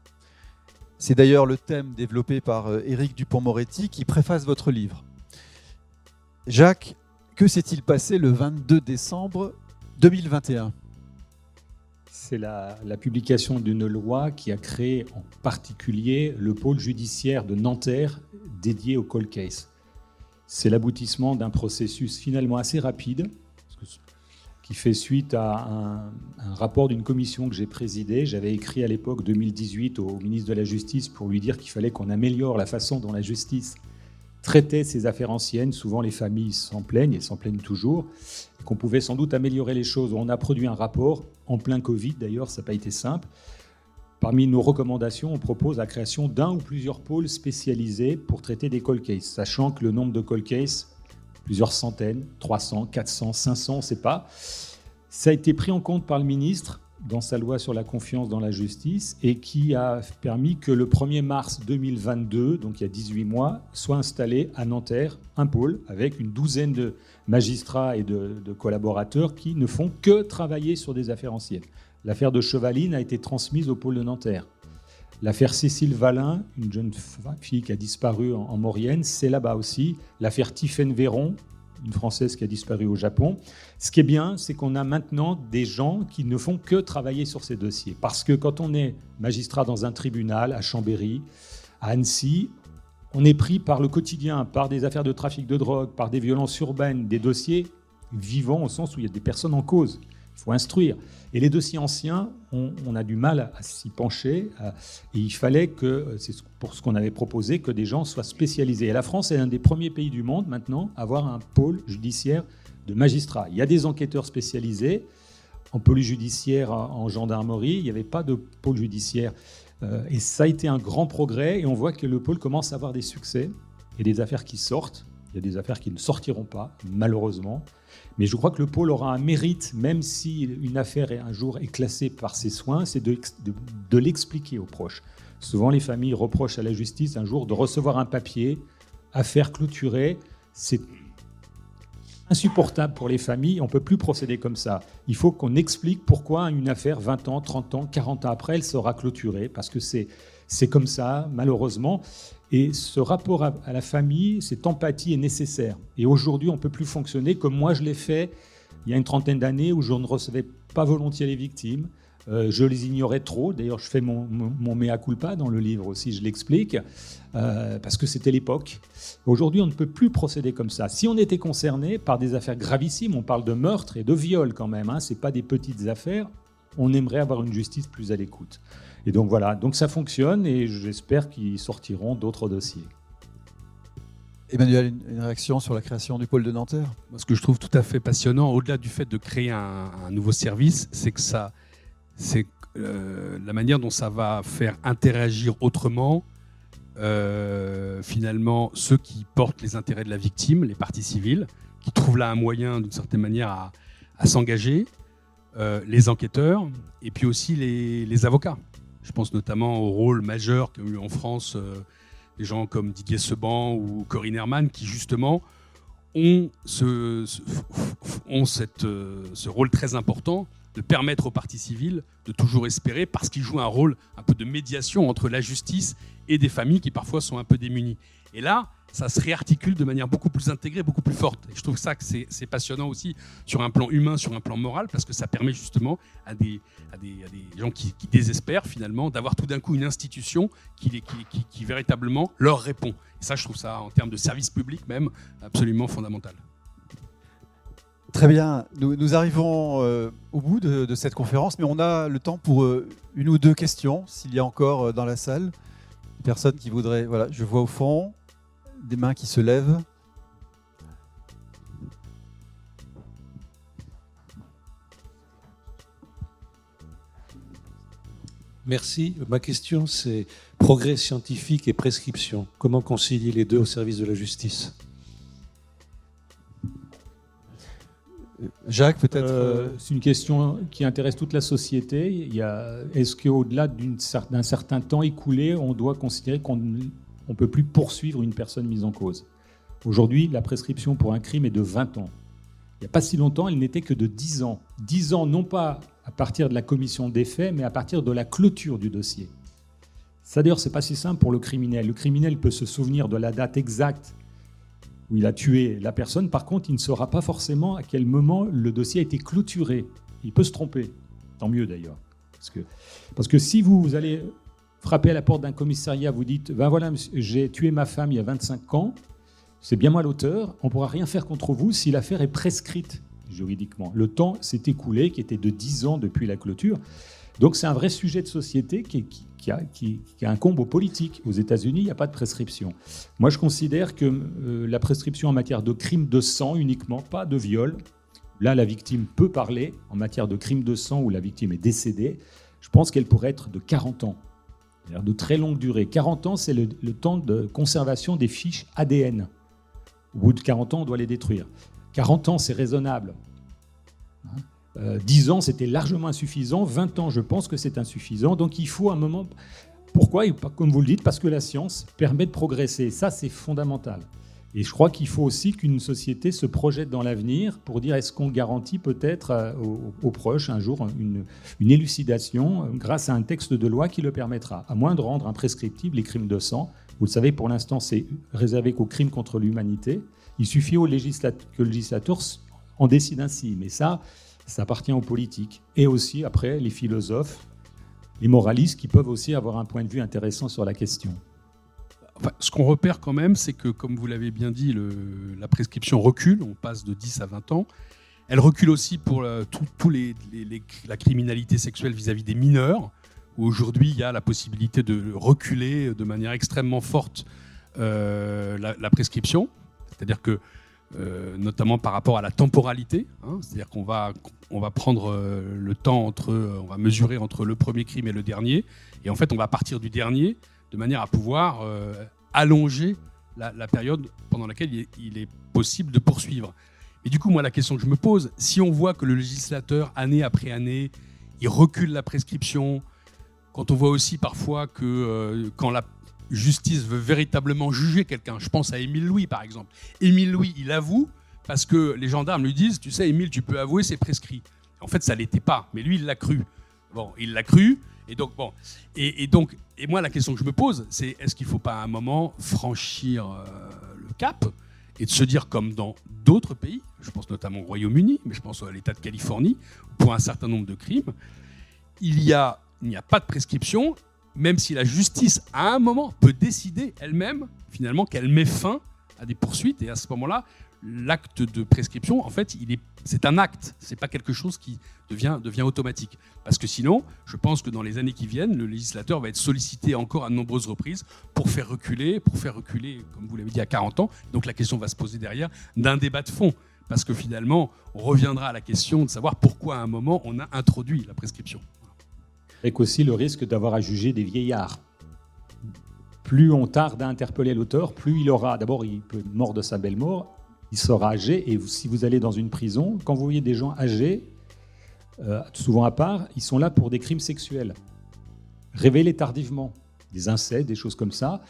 C'est d'ailleurs le thème développé par euh, Éric Dupont-Moretti qui préface votre livre. Jacques, que s'est-il passé le 22 décembre 2021 c'est la, publication d'une loi qui a créé en particulier le pôle judiciaire de Nanterre dédié au cold case. C'est l'aboutissement d'un processus finalement assez rapide, qui fait suite à un, un rapport d'une commission que j'ai présidée. J'avais écrit à l'époque 2018 au ministre de la Justice pour lui dire qu'il fallait qu'on améliore la façon dont la justice traitait ces affaires anciennes. Souvent, les familles s'en plaignent et s'en plaignent toujours qu'on pouvait sans doute améliorer les choses. On a produit un rapport, en plein Covid d'ailleurs, ça n'a pas été simple. Parmi nos recommandations, on propose la création d'un ou plusieurs pôles spécialisés pour traiter des cold cases, sachant que le nombre de cold cases, plusieurs centaines, 300, 400, 500, on ne sait pas. Ça a été pris en compte par le ministre dans sa loi sur la confiance dans la justice et qui a permis que le 1er mars 2022, donc il y a 18 mois, soit installé à Nanterre un pôle avec une douzaine de magistrats et de, collaborateurs qui ne font que travailler sur des affaires anciennes. L'affaire de Chevaline a été transmise au pôle de Nanterre. L'affaire Cécile Valin, une jeune fille qui a disparu en, Maurienne, c'est là-bas aussi. L'affaire Tiffaine Véron, une Française qui a disparu au Japon. Ce qui est bien, c'est qu'on a maintenant des gens qui ne font que travailler sur ces dossiers. Parce que quand on est magistrat dans un tribunal, à Chambéry, à Annecy, on est pris par le quotidien, par des affaires de trafic de drogue, par des violences urbaines, des dossiers vivants au sens où il y a des personnes en cause. Il faut instruire. Et les dossiers anciens, on, a du mal à s'y pencher. il fallait que, c'est pour ce qu'on avait proposé, que des gens soient spécialisés. Et la France est un des premiers pays du monde maintenant à avoir un pôle judiciaire de magistrats. Il y a des enquêteurs spécialisés en police judiciaire, en gendarmerie. Il n'y avait pas de pôle judiciaire. Euh, et ça a été un grand progrès. Et on voit que le pôle commence à avoir des succès et des affaires qui sortent. Il y a des affaires qui ne sortiront pas, malheureusement. Mais je crois que le pôle aura un mérite, même si une affaire un jour est classée par ses soins, c'est de, l'expliquer aux proches. Souvent, les familles reprochent à la justice un jour de recevoir un papier, affaire clôturée. C'est insupportable pour les familles. On ne peut plus procéder comme ça. Il faut qu'on explique pourquoi une affaire, 20 ans, 30 ans, 40 ans après, elle sera clôturée, parce que c'est comme ça, malheureusement. Et ce rapport à, la famille, cette empathie est nécessaire. Et aujourd'hui, on ne peut plus fonctionner comme moi je l'ai fait il y a une trentaine d'années où je ne recevais pas volontiers les victimes. Euh, je les ignorais trop. D'ailleurs, je fais mon, mea culpa dans le livre aussi, je l'explique, euh, parce que c'était l'époque. Aujourd'hui, on ne peut plus procéder comme ça. Si on était concerné par des affaires gravissimes, on parle de meurtre et de viol quand même, hein, ce pas des petites affaires, on aimerait avoir une justice plus à l'écoute. Et donc voilà, donc ça fonctionne et j'espère qu'ils sortiront d'autres dossiers. Emmanuel, une réaction sur la création du pôle de Nanterre? Ce que je trouve tout à fait passionnant, au-delà du fait de créer un, nouveau service, c'est que ça, c'est euh, la manière dont ça va faire interagir autrement euh, finalement ceux qui portent les intérêts de la victime, les parties civiles, qui trouvent là un moyen d'une certaine manière à, s'engager, euh, les enquêteurs et puis aussi les avocats. Je pense notamment au rôle majeur qu'a eu en France euh, des gens comme Didier Seban ou Corinne Herman, qui justement ont, ce, euh, ce rôle très important de permettre aux parties civiles de toujours espérer, parce qu'ils jouent un rôle un peu de médiation entre la justice et des familles qui parfois sont un peu démunies. Et là, ça se réarticule de manière beaucoup plus intégrée, beaucoup plus forte. Je trouve ça que c'est passionnant aussi sur un plan humain, sur un plan moral, parce que ça permet justement à des, à des, gens qui, désespèrent finalement d'avoir tout d'un coup une institution qui, véritablement leur répond. Et ça, je trouve ça, en termes de service public même, absolument fondamental. Très bien, nous, arrivons euh, au bout de, cette conférence, mais on a le temps pour euh, une ou deux questions, s'il y a encore euh, dans la salle. Personne qui voudrait. Voilà, je vois au fond des mains qui se lèvent. Merci. Ma question, c'est progrès scientifique et prescription. Comment concilier les deux au service de la justice? Jacques, peut-être euh, C'est une question qui intéresse toute la société. Est-ce qu'au-delà d'un certain temps écoulé, on doit considérer qu'on on ne peut plus poursuivre une personne mise en cause? Aujourd'hui, la prescription pour un crime est de 20 ans. Il n'y a pas si longtemps, elle n'était que de 10 ans. 10 ans, non pas à partir de la commission des faits, mais à partir de la clôture du dossier. Ça, d'ailleurs, c'est pas si simple pour le criminel. Le criminel peut se souvenir de la date exacte où il a tué la personne. Par contre, il ne saura pas forcément à quel moment le dossier a été clôturé. Il peut se tromper. Tant mieux, d'ailleurs. Parce que, parce que si vous, allez frappez à la porte d'un commissariat, vous dites Ben voilà, j'ai tué ma femme il y a 25 ans, c'est bien moi l'auteur, on ne pourra rien faire contre vous si l'affaire est prescrite juridiquement. Le temps s'est écoulé, qui était de 10 ans depuis la clôture. Donc c'est un vrai sujet de société qui, qui, a, qui, incombe aux politiques. Aux États-Unis, il n'y a pas de prescription. Moi, je considère que euh, la prescription en matière de crime de sang uniquement, pas de viol, là, la victime peut parler. En matière de crime de sang où la victime est décédée, je pense qu'elle pourrait être de 40 ans de très longue durée. 40 ans, c'est le, temps de conservation des fiches ADN. Au bout de 40 ans, on doit les détruire. 40 ans, c'est raisonnable. Hein? 10 ans, c'était largement insuffisant. 20 ans, je pense que c'est insuffisant. Donc il faut un moment. Pourquoi Comme vous le dites, parce que la science permet de progresser. Ça, c'est fondamental. Et je crois qu'il faut aussi qu'une société se projette dans l'avenir pour dire est-ce qu'on garantit peut-être euh, aux, proches un jour une, élucidation euh, grâce à un texte de loi qui le permettra, à moins de rendre imprescriptibles les crimes de sang. Vous le savez, pour l'instant, c'est réservé qu'aux crimes contre l'humanité. Il suffit au que le législateur en décide ainsi. Mais ça, ça appartient aux politiques. Et aussi, après, les philosophes, les moralistes qui peuvent aussi avoir un point de vue intéressant sur la question ce qu'on repère quand même, c'est que, comme vous l'avez bien dit, la prescription recule, on passe de 10 à 20 ans. Elle recule aussi pour tout, les, la criminalité sexuelle vis-à-vis des mineurs, où aujourd'hui il y a la possibilité de reculer de manière extrêmement forte euh, la, prescription. C'est-à-dire que, euh, notamment par rapport à la temporalité, hein, c'est-à-dire qu'on va, on va prendre euh, le temps entre, on va mesurer entre le premier crime et le dernier, et en fait on va partir du dernier de manière à pouvoir euh, allonger la, période pendant laquelle il est, possible de poursuivre. Et du coup, moi, la question que je me pose, si on voit que le législateur, année après année, il recule la prescription, quand on voit aussi parfois que euh, quand la justice veut véritablement juger quelqu'un, je pense à Émile Louis par exemple, Émile Louis, il avoue parce que les gendarmes lui disent, tu sais, Émile, tu peux avouer, c'est prescrit. En fait, ça l'était pas, mais lui, il l'a cru. Bon, il l'a cru, et donc, bon, et, donc, et moi, la question que je me pose, c'est est-ce qu'il ne faut pas à un moment franchir euh, le cap et de se dire, comme dans d'autres pays, je pense notamment au Royaume-Uni, mais je pense à l'État de Californie, pour un certain nombre de crimes, il y a, il n'y a pas de prescription, même si la justice, à un moment, peut décider elle-même, finalement, qu'elle met fin à des poursuites, et à ce moment-là, l'acte de prescription, en fait, il est, c'est un acte, c'est pas quelque chose qui devient, devient automatique. Parce que sinon, je pense que dans les années qui viennent, le législateur va être sollicité encore à de nombreuses reprises pour faire reculer, pour faire reculer, comme vous l'avez dit, à 40 ans. Donc la question va se poser derrière d'un débat de fond. Parce que finalement, on reviendra à la question de savoir pourquoi à un moment on a introduit la prescription. Avec aussi le risque d'avoir à juger des vieillards plus on tarde à interpeller l'auteur, plus il aura, d'abord, il peut mort de sa belle mort, il sera âgé. Et si vous allez dans une prison, quand vous voyez des gens âgés, euh, souvent à part, ils sont là pour des crimes sexuels, révélés tardivement, des incestes, des choses comme ça.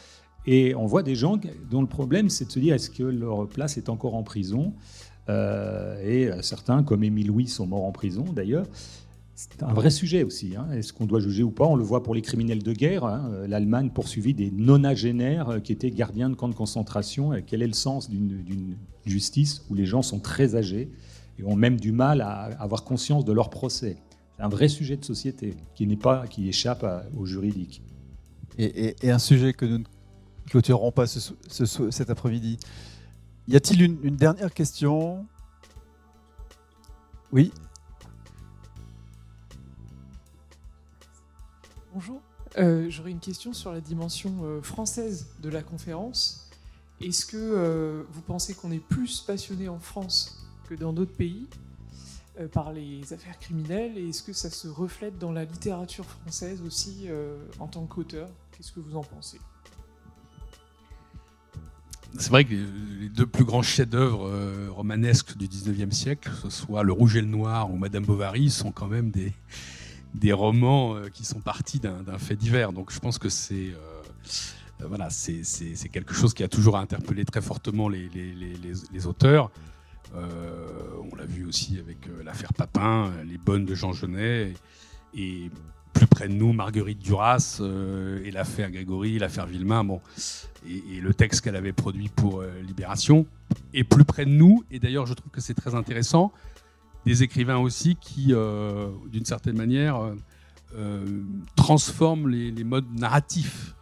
Et on voit des gens dont le problème, c'est de se dire est-ce que leur place est encore en prison? Euh, Et certains, comme Émile Louis, sont morts en prison d'ailleurs. C'est un vrai sujet aussi. Hein. Est-ce qu'on doit juger ou pas? On le voit pour les criminels de guerre. Hein. L'Allemagne poursuivit des nonagénaires euh, qui étaient gardiens de camps de concentration. quel est le sens d'une justice où les gens sont très âgés et ont même du mal à avoir conscience de leur procès? C'est un vrai sujet de société qui n'est pas qui échappe au juridique. Et, un sujet que nous ne clôturerons pas cet après-midi. Y a-t-il une dernière question? Oui. Euh, j'aurais une question sur la dimension euh, française de la conférence. Est-ce que euh, vous pensez qu'on est plus passionné en France que dans d'autres pays par les affaires criminelles? Et est-ce que ça se reflète dans la littérature française aussi en tant qu'auteur? Qu'est-ce que vous en pensez? C'est vrai que les deux plus grands chefs-d'œuvre romanesques du 19e siècle, que ce soit Le Rouge et le Noir ou Madame Bovary, sont quand même des, des romans euh, qui sont partis d'un fait divers. Donc je pense que c'est euh, voilà, c'est quelque chose qui a toujours interpellé très fortement les, les, auteurs. Euh, on l'a vu aussi avec l'affaire Papin, Les Bonnes de Jean Genet, et, plus près de nous, Marguerite Duras et l'affaire Grégory, l'affaire Villemain, bon, et, le texte qu'elle avait produit pour Libération. Et plus près de nous, et d'ailleurs je trouve que c'est très intéressant, des écrivains aussi qui, euh, d'une certaine manière, euh, euh, transforment les, modes narratifs.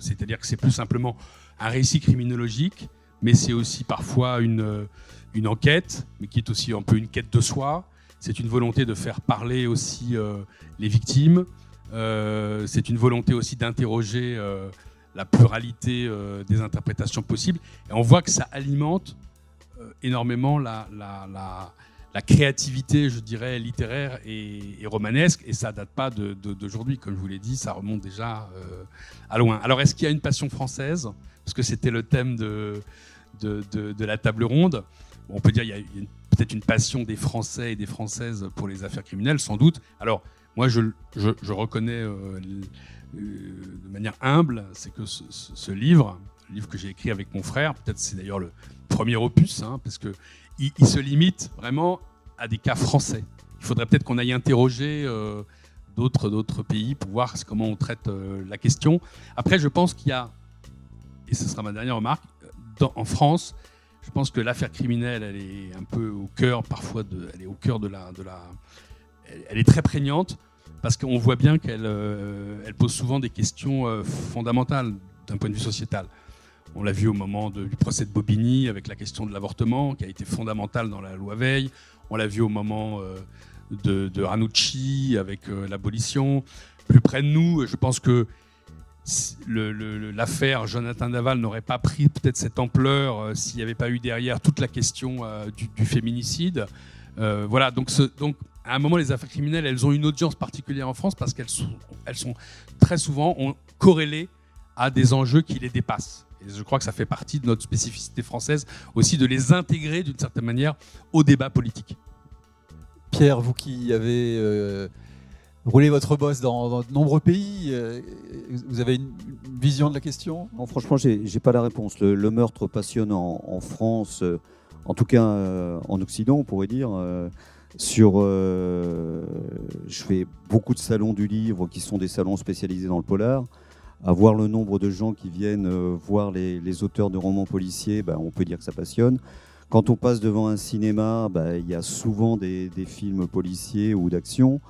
C'est-à-dire que c'est plus simplement un récit criminologique, mais c'est aussi parfois une, une enquête, mais qui est aussi un peu une quête de soi. C'est une volonté de faire parler aussi les victimes. c'est une volonté aussi d'interroger la pluralité des interprétations possibles. Et on voit que ça alimente énormément la, la, la créativité, je dirais, littéraire et, romanesque, et ça date pas d'aujourd'hui, comme je vous l'ai dit, ça remonte déjà euh, à loin. Alors, est-ce qu'il y a une passion française? Parce que c'était le thème de, la table ronde. on peut dire qu'il y a, peut-être une passion des Français et des Françaises pour les affaires criminelles, sans doute. Alors, moi, je, reconnais euh, de manière humble, c'est que ce, livre, le livre que j'ai écrit avec mon frère, peut-être c'est d'ailleurs le premier opus, hein, parce que il, se limite vraiment à des cas français. Il faudrait peut-être qu'on aille interroger euh, d'autres pays pour voir comment on traite euh, la question. Après, je pense qu'il y a, et ce sera ma dernière remarque, en France, je pense que l'affaire criminelle, elle est un peu au cœur parfois elle est au cœur de la, de la, elle, est très prégnante parce qu'on voit bien qu'elle euh, elle pose souvent des questions euh, fondamentales d'un point de vue sociétal. On l'a vu au moment du procès de Bobigny avec la question de l'avortement qui a été fondamentale dans la loi Veil. On l'a vu au moment euh, de, Ranucci avec l'abolition. Plus près de nous, je pense que l'affaire Jonathan Daval n'aurait pas pris peut-être cette ampleur euh, s'il n'y avait pas eu derrière toute la question euh, du, féminicide. Euh, voilà, donc, à un moment, les affaires criminelles, elles ont une audience particulière en France parce qu'elles sont, elles sont très souvent corrélées à des enjeux qui les dépassent. Et je crois que ça fait partie de notre spécificité française aussi de les intégrer d'une certaine manière au débat politique. Pierre, vous qui avez roulez votre boss dans, de nombreux pays. Euh, vous avez une, vision de la question? Non, Franchement, je n'ai pas la réponse. Le, meurtre passionnant en, France, euh, en tout cas euh, en Occident, on pourrait dire. sur, je fais beaucoup de salons du livre qui sont des salons spécialisés dans le polar. À voir le nombre de gens qui viennent voir les, auteurs de romans policiers, ben, on peut dire que ça passionne. Quand on passe devant un cinéma, ben, il y a souvent des films policiers ou d'action.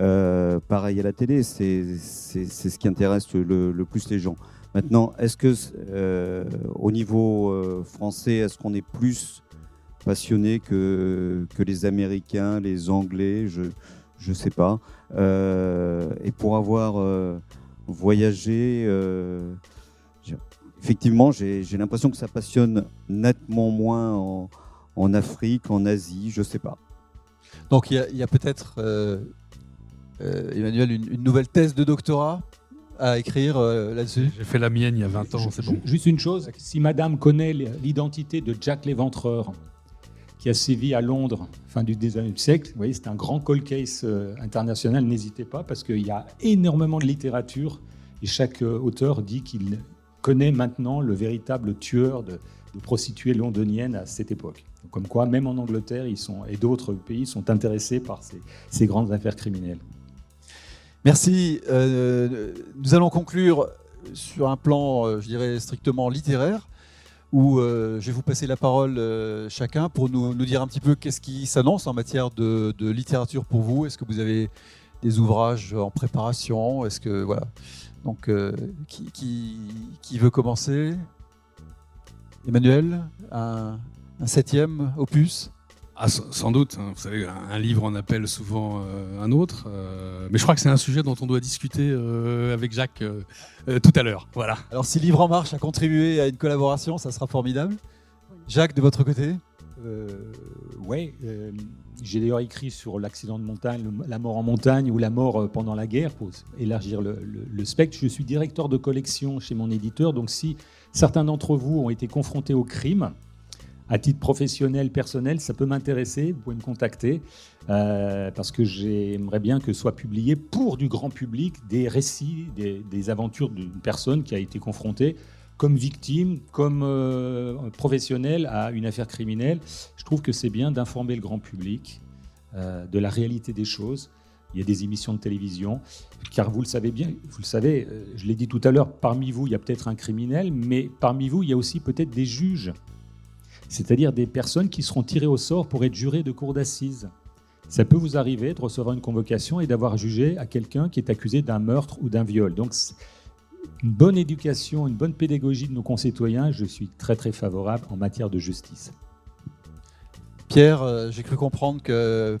Euh, pareil à la télé, c'est ce qui intéresse le, plus les gens. Maintenant, est-ce que euh, au niveau euh, français, est-ce qu'on est plus passionné que, que les Américains, les Anglais? Je ne sais pas. et pour avoir voyagé, effectivement, j'ai l'impression que ça passionne nettement moins en, en Afrique, en Asie, je ne sais pas. Donc il y a, peut-être euh, Emmanuel, une, nouvelle thèse de doctorat à écrire euh, là-dessus? J'ai fait la mienne il y a 20 ans, c'est bon. Juste une chose, si madame connaît l'identité de Jack l'Éventreur, qui a sévi à Londres fin du XIXe siècle, vous voyez, c'est un grand cold case euh, international, n'hésitez pas, parce qu'il y a énormément de littérature, et chaque auteur dit qu'il connaît maintenant le véritable tueur de, prostituées londoniennes à cette époque. Comme quoi, même en Angleterre ils sont, et d'autres pays sont intéressés par ces grandes affaires criminelles. Merci. Euh, nous allons conclure sur un plan, euh, je dirais, strictement littéraire, où euh, je vais vous passer la parole chacun pour nous, dire un petit peu qu'est-ce qui s'annonce en matière de, littérature pour vous. Est-ce que vous avez des ouvrages en préparation? Est-ce que voilà. Donc, qui, veut commencer? Emmanuel, un septième opus? Ah, sans doute. Hein. Vous savez, un livre en appelle souvent euh, un autre. Euh, mais je crois que c'est un sujet dont on doit discuter euh, avec Jacques tout à l'heure. Voilà. Alors, si Livre en Marche a contribué à une collaboration, ça sera formidable. Jacques, de votre côté? Oui. J'ai d'ailleurs écrit sur l'accident de montagne, la mort en montagne ou la mort pendant la guerre pour élargir le, le spectre. Je suis directeur de collection chez mon éditeur. Donc, si certains d'entre vous ont été confrontés au crime, à titre professionnel, personnel, ça peut m'intéresser. Vous pouvez me contacter euh, parce que j'aimerais bien que soient publiés pour du grand public des récits, des, aventures d'une personne qui a été confrontée comme victime, comme euh, professionnel à une affaire criminelle. Je trouve que c'est bien d'informer le grand public euh, de la réalité des choses. Il y a des émissions de télévision, car vous le savez bien, vous le savez, je l'ai dit tout à l'heure, parmi vous, il y a peut-être un criminel, mais parmi vous, il y a aussi peut-être des juges c'est-à-dire des personnes qui seront tirées au sort pour être jurées de cour d'assises. Ça peut vous arriver de recevoir une convocation et d'avoir jugé à quelqu'un qui est accusé d'un meurtre ou d'un viol. Donc, une bonne éducation, une bonne pédagogie de nos concitoyens, je suis très très favorable en matière de justice. Pierre, euh, j'ai cru comprendre que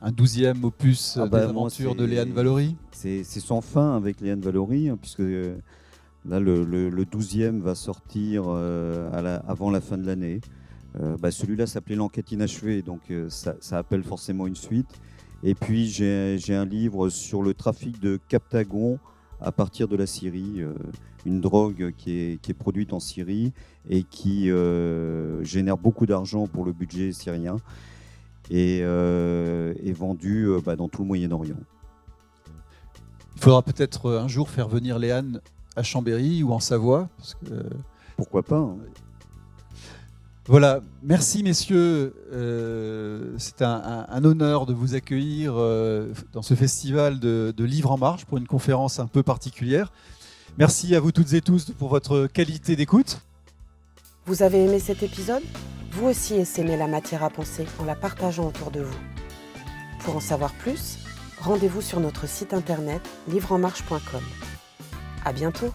un douzième opus ah bah, de Léane Valory. C'est sans fin avec Léane Valory, hein, puisque euh, Là, le, le, 12e va sortir euh, avant la fin de l'année. Euh, bah, celui-là s'appelait L'enquête inachevée, donc euh, ça, appelle forcément une suite. Et puis j'ai un livre sur le trafic de Captagon à partir de la Syrie, une drogue qui est, produite en Syrie et qui génère beaucoup d'argent pour le budget syrien et est vendue bah, dans tout le Moyen-Orient. Il faudra peut-être un jour faire venir Léane à Chambéry ou en Savoie. Parce que... Pourquoi pas hein. Voilà, merci messieurs. Euh, c'est un, honneur de vous accueillir euh, dans ce festival de, Livres en Marche pour une conférence un peu particulière. Merci à vous toutes et tous pour votre qualité d'écoute. Vous avez aimé cet épisode? Vous aussi essaimez la matière à penser en la partageant autour de vous. Pour en savoir plus, rendez-vous sur notre site internet livreenmarche.com. À bientôt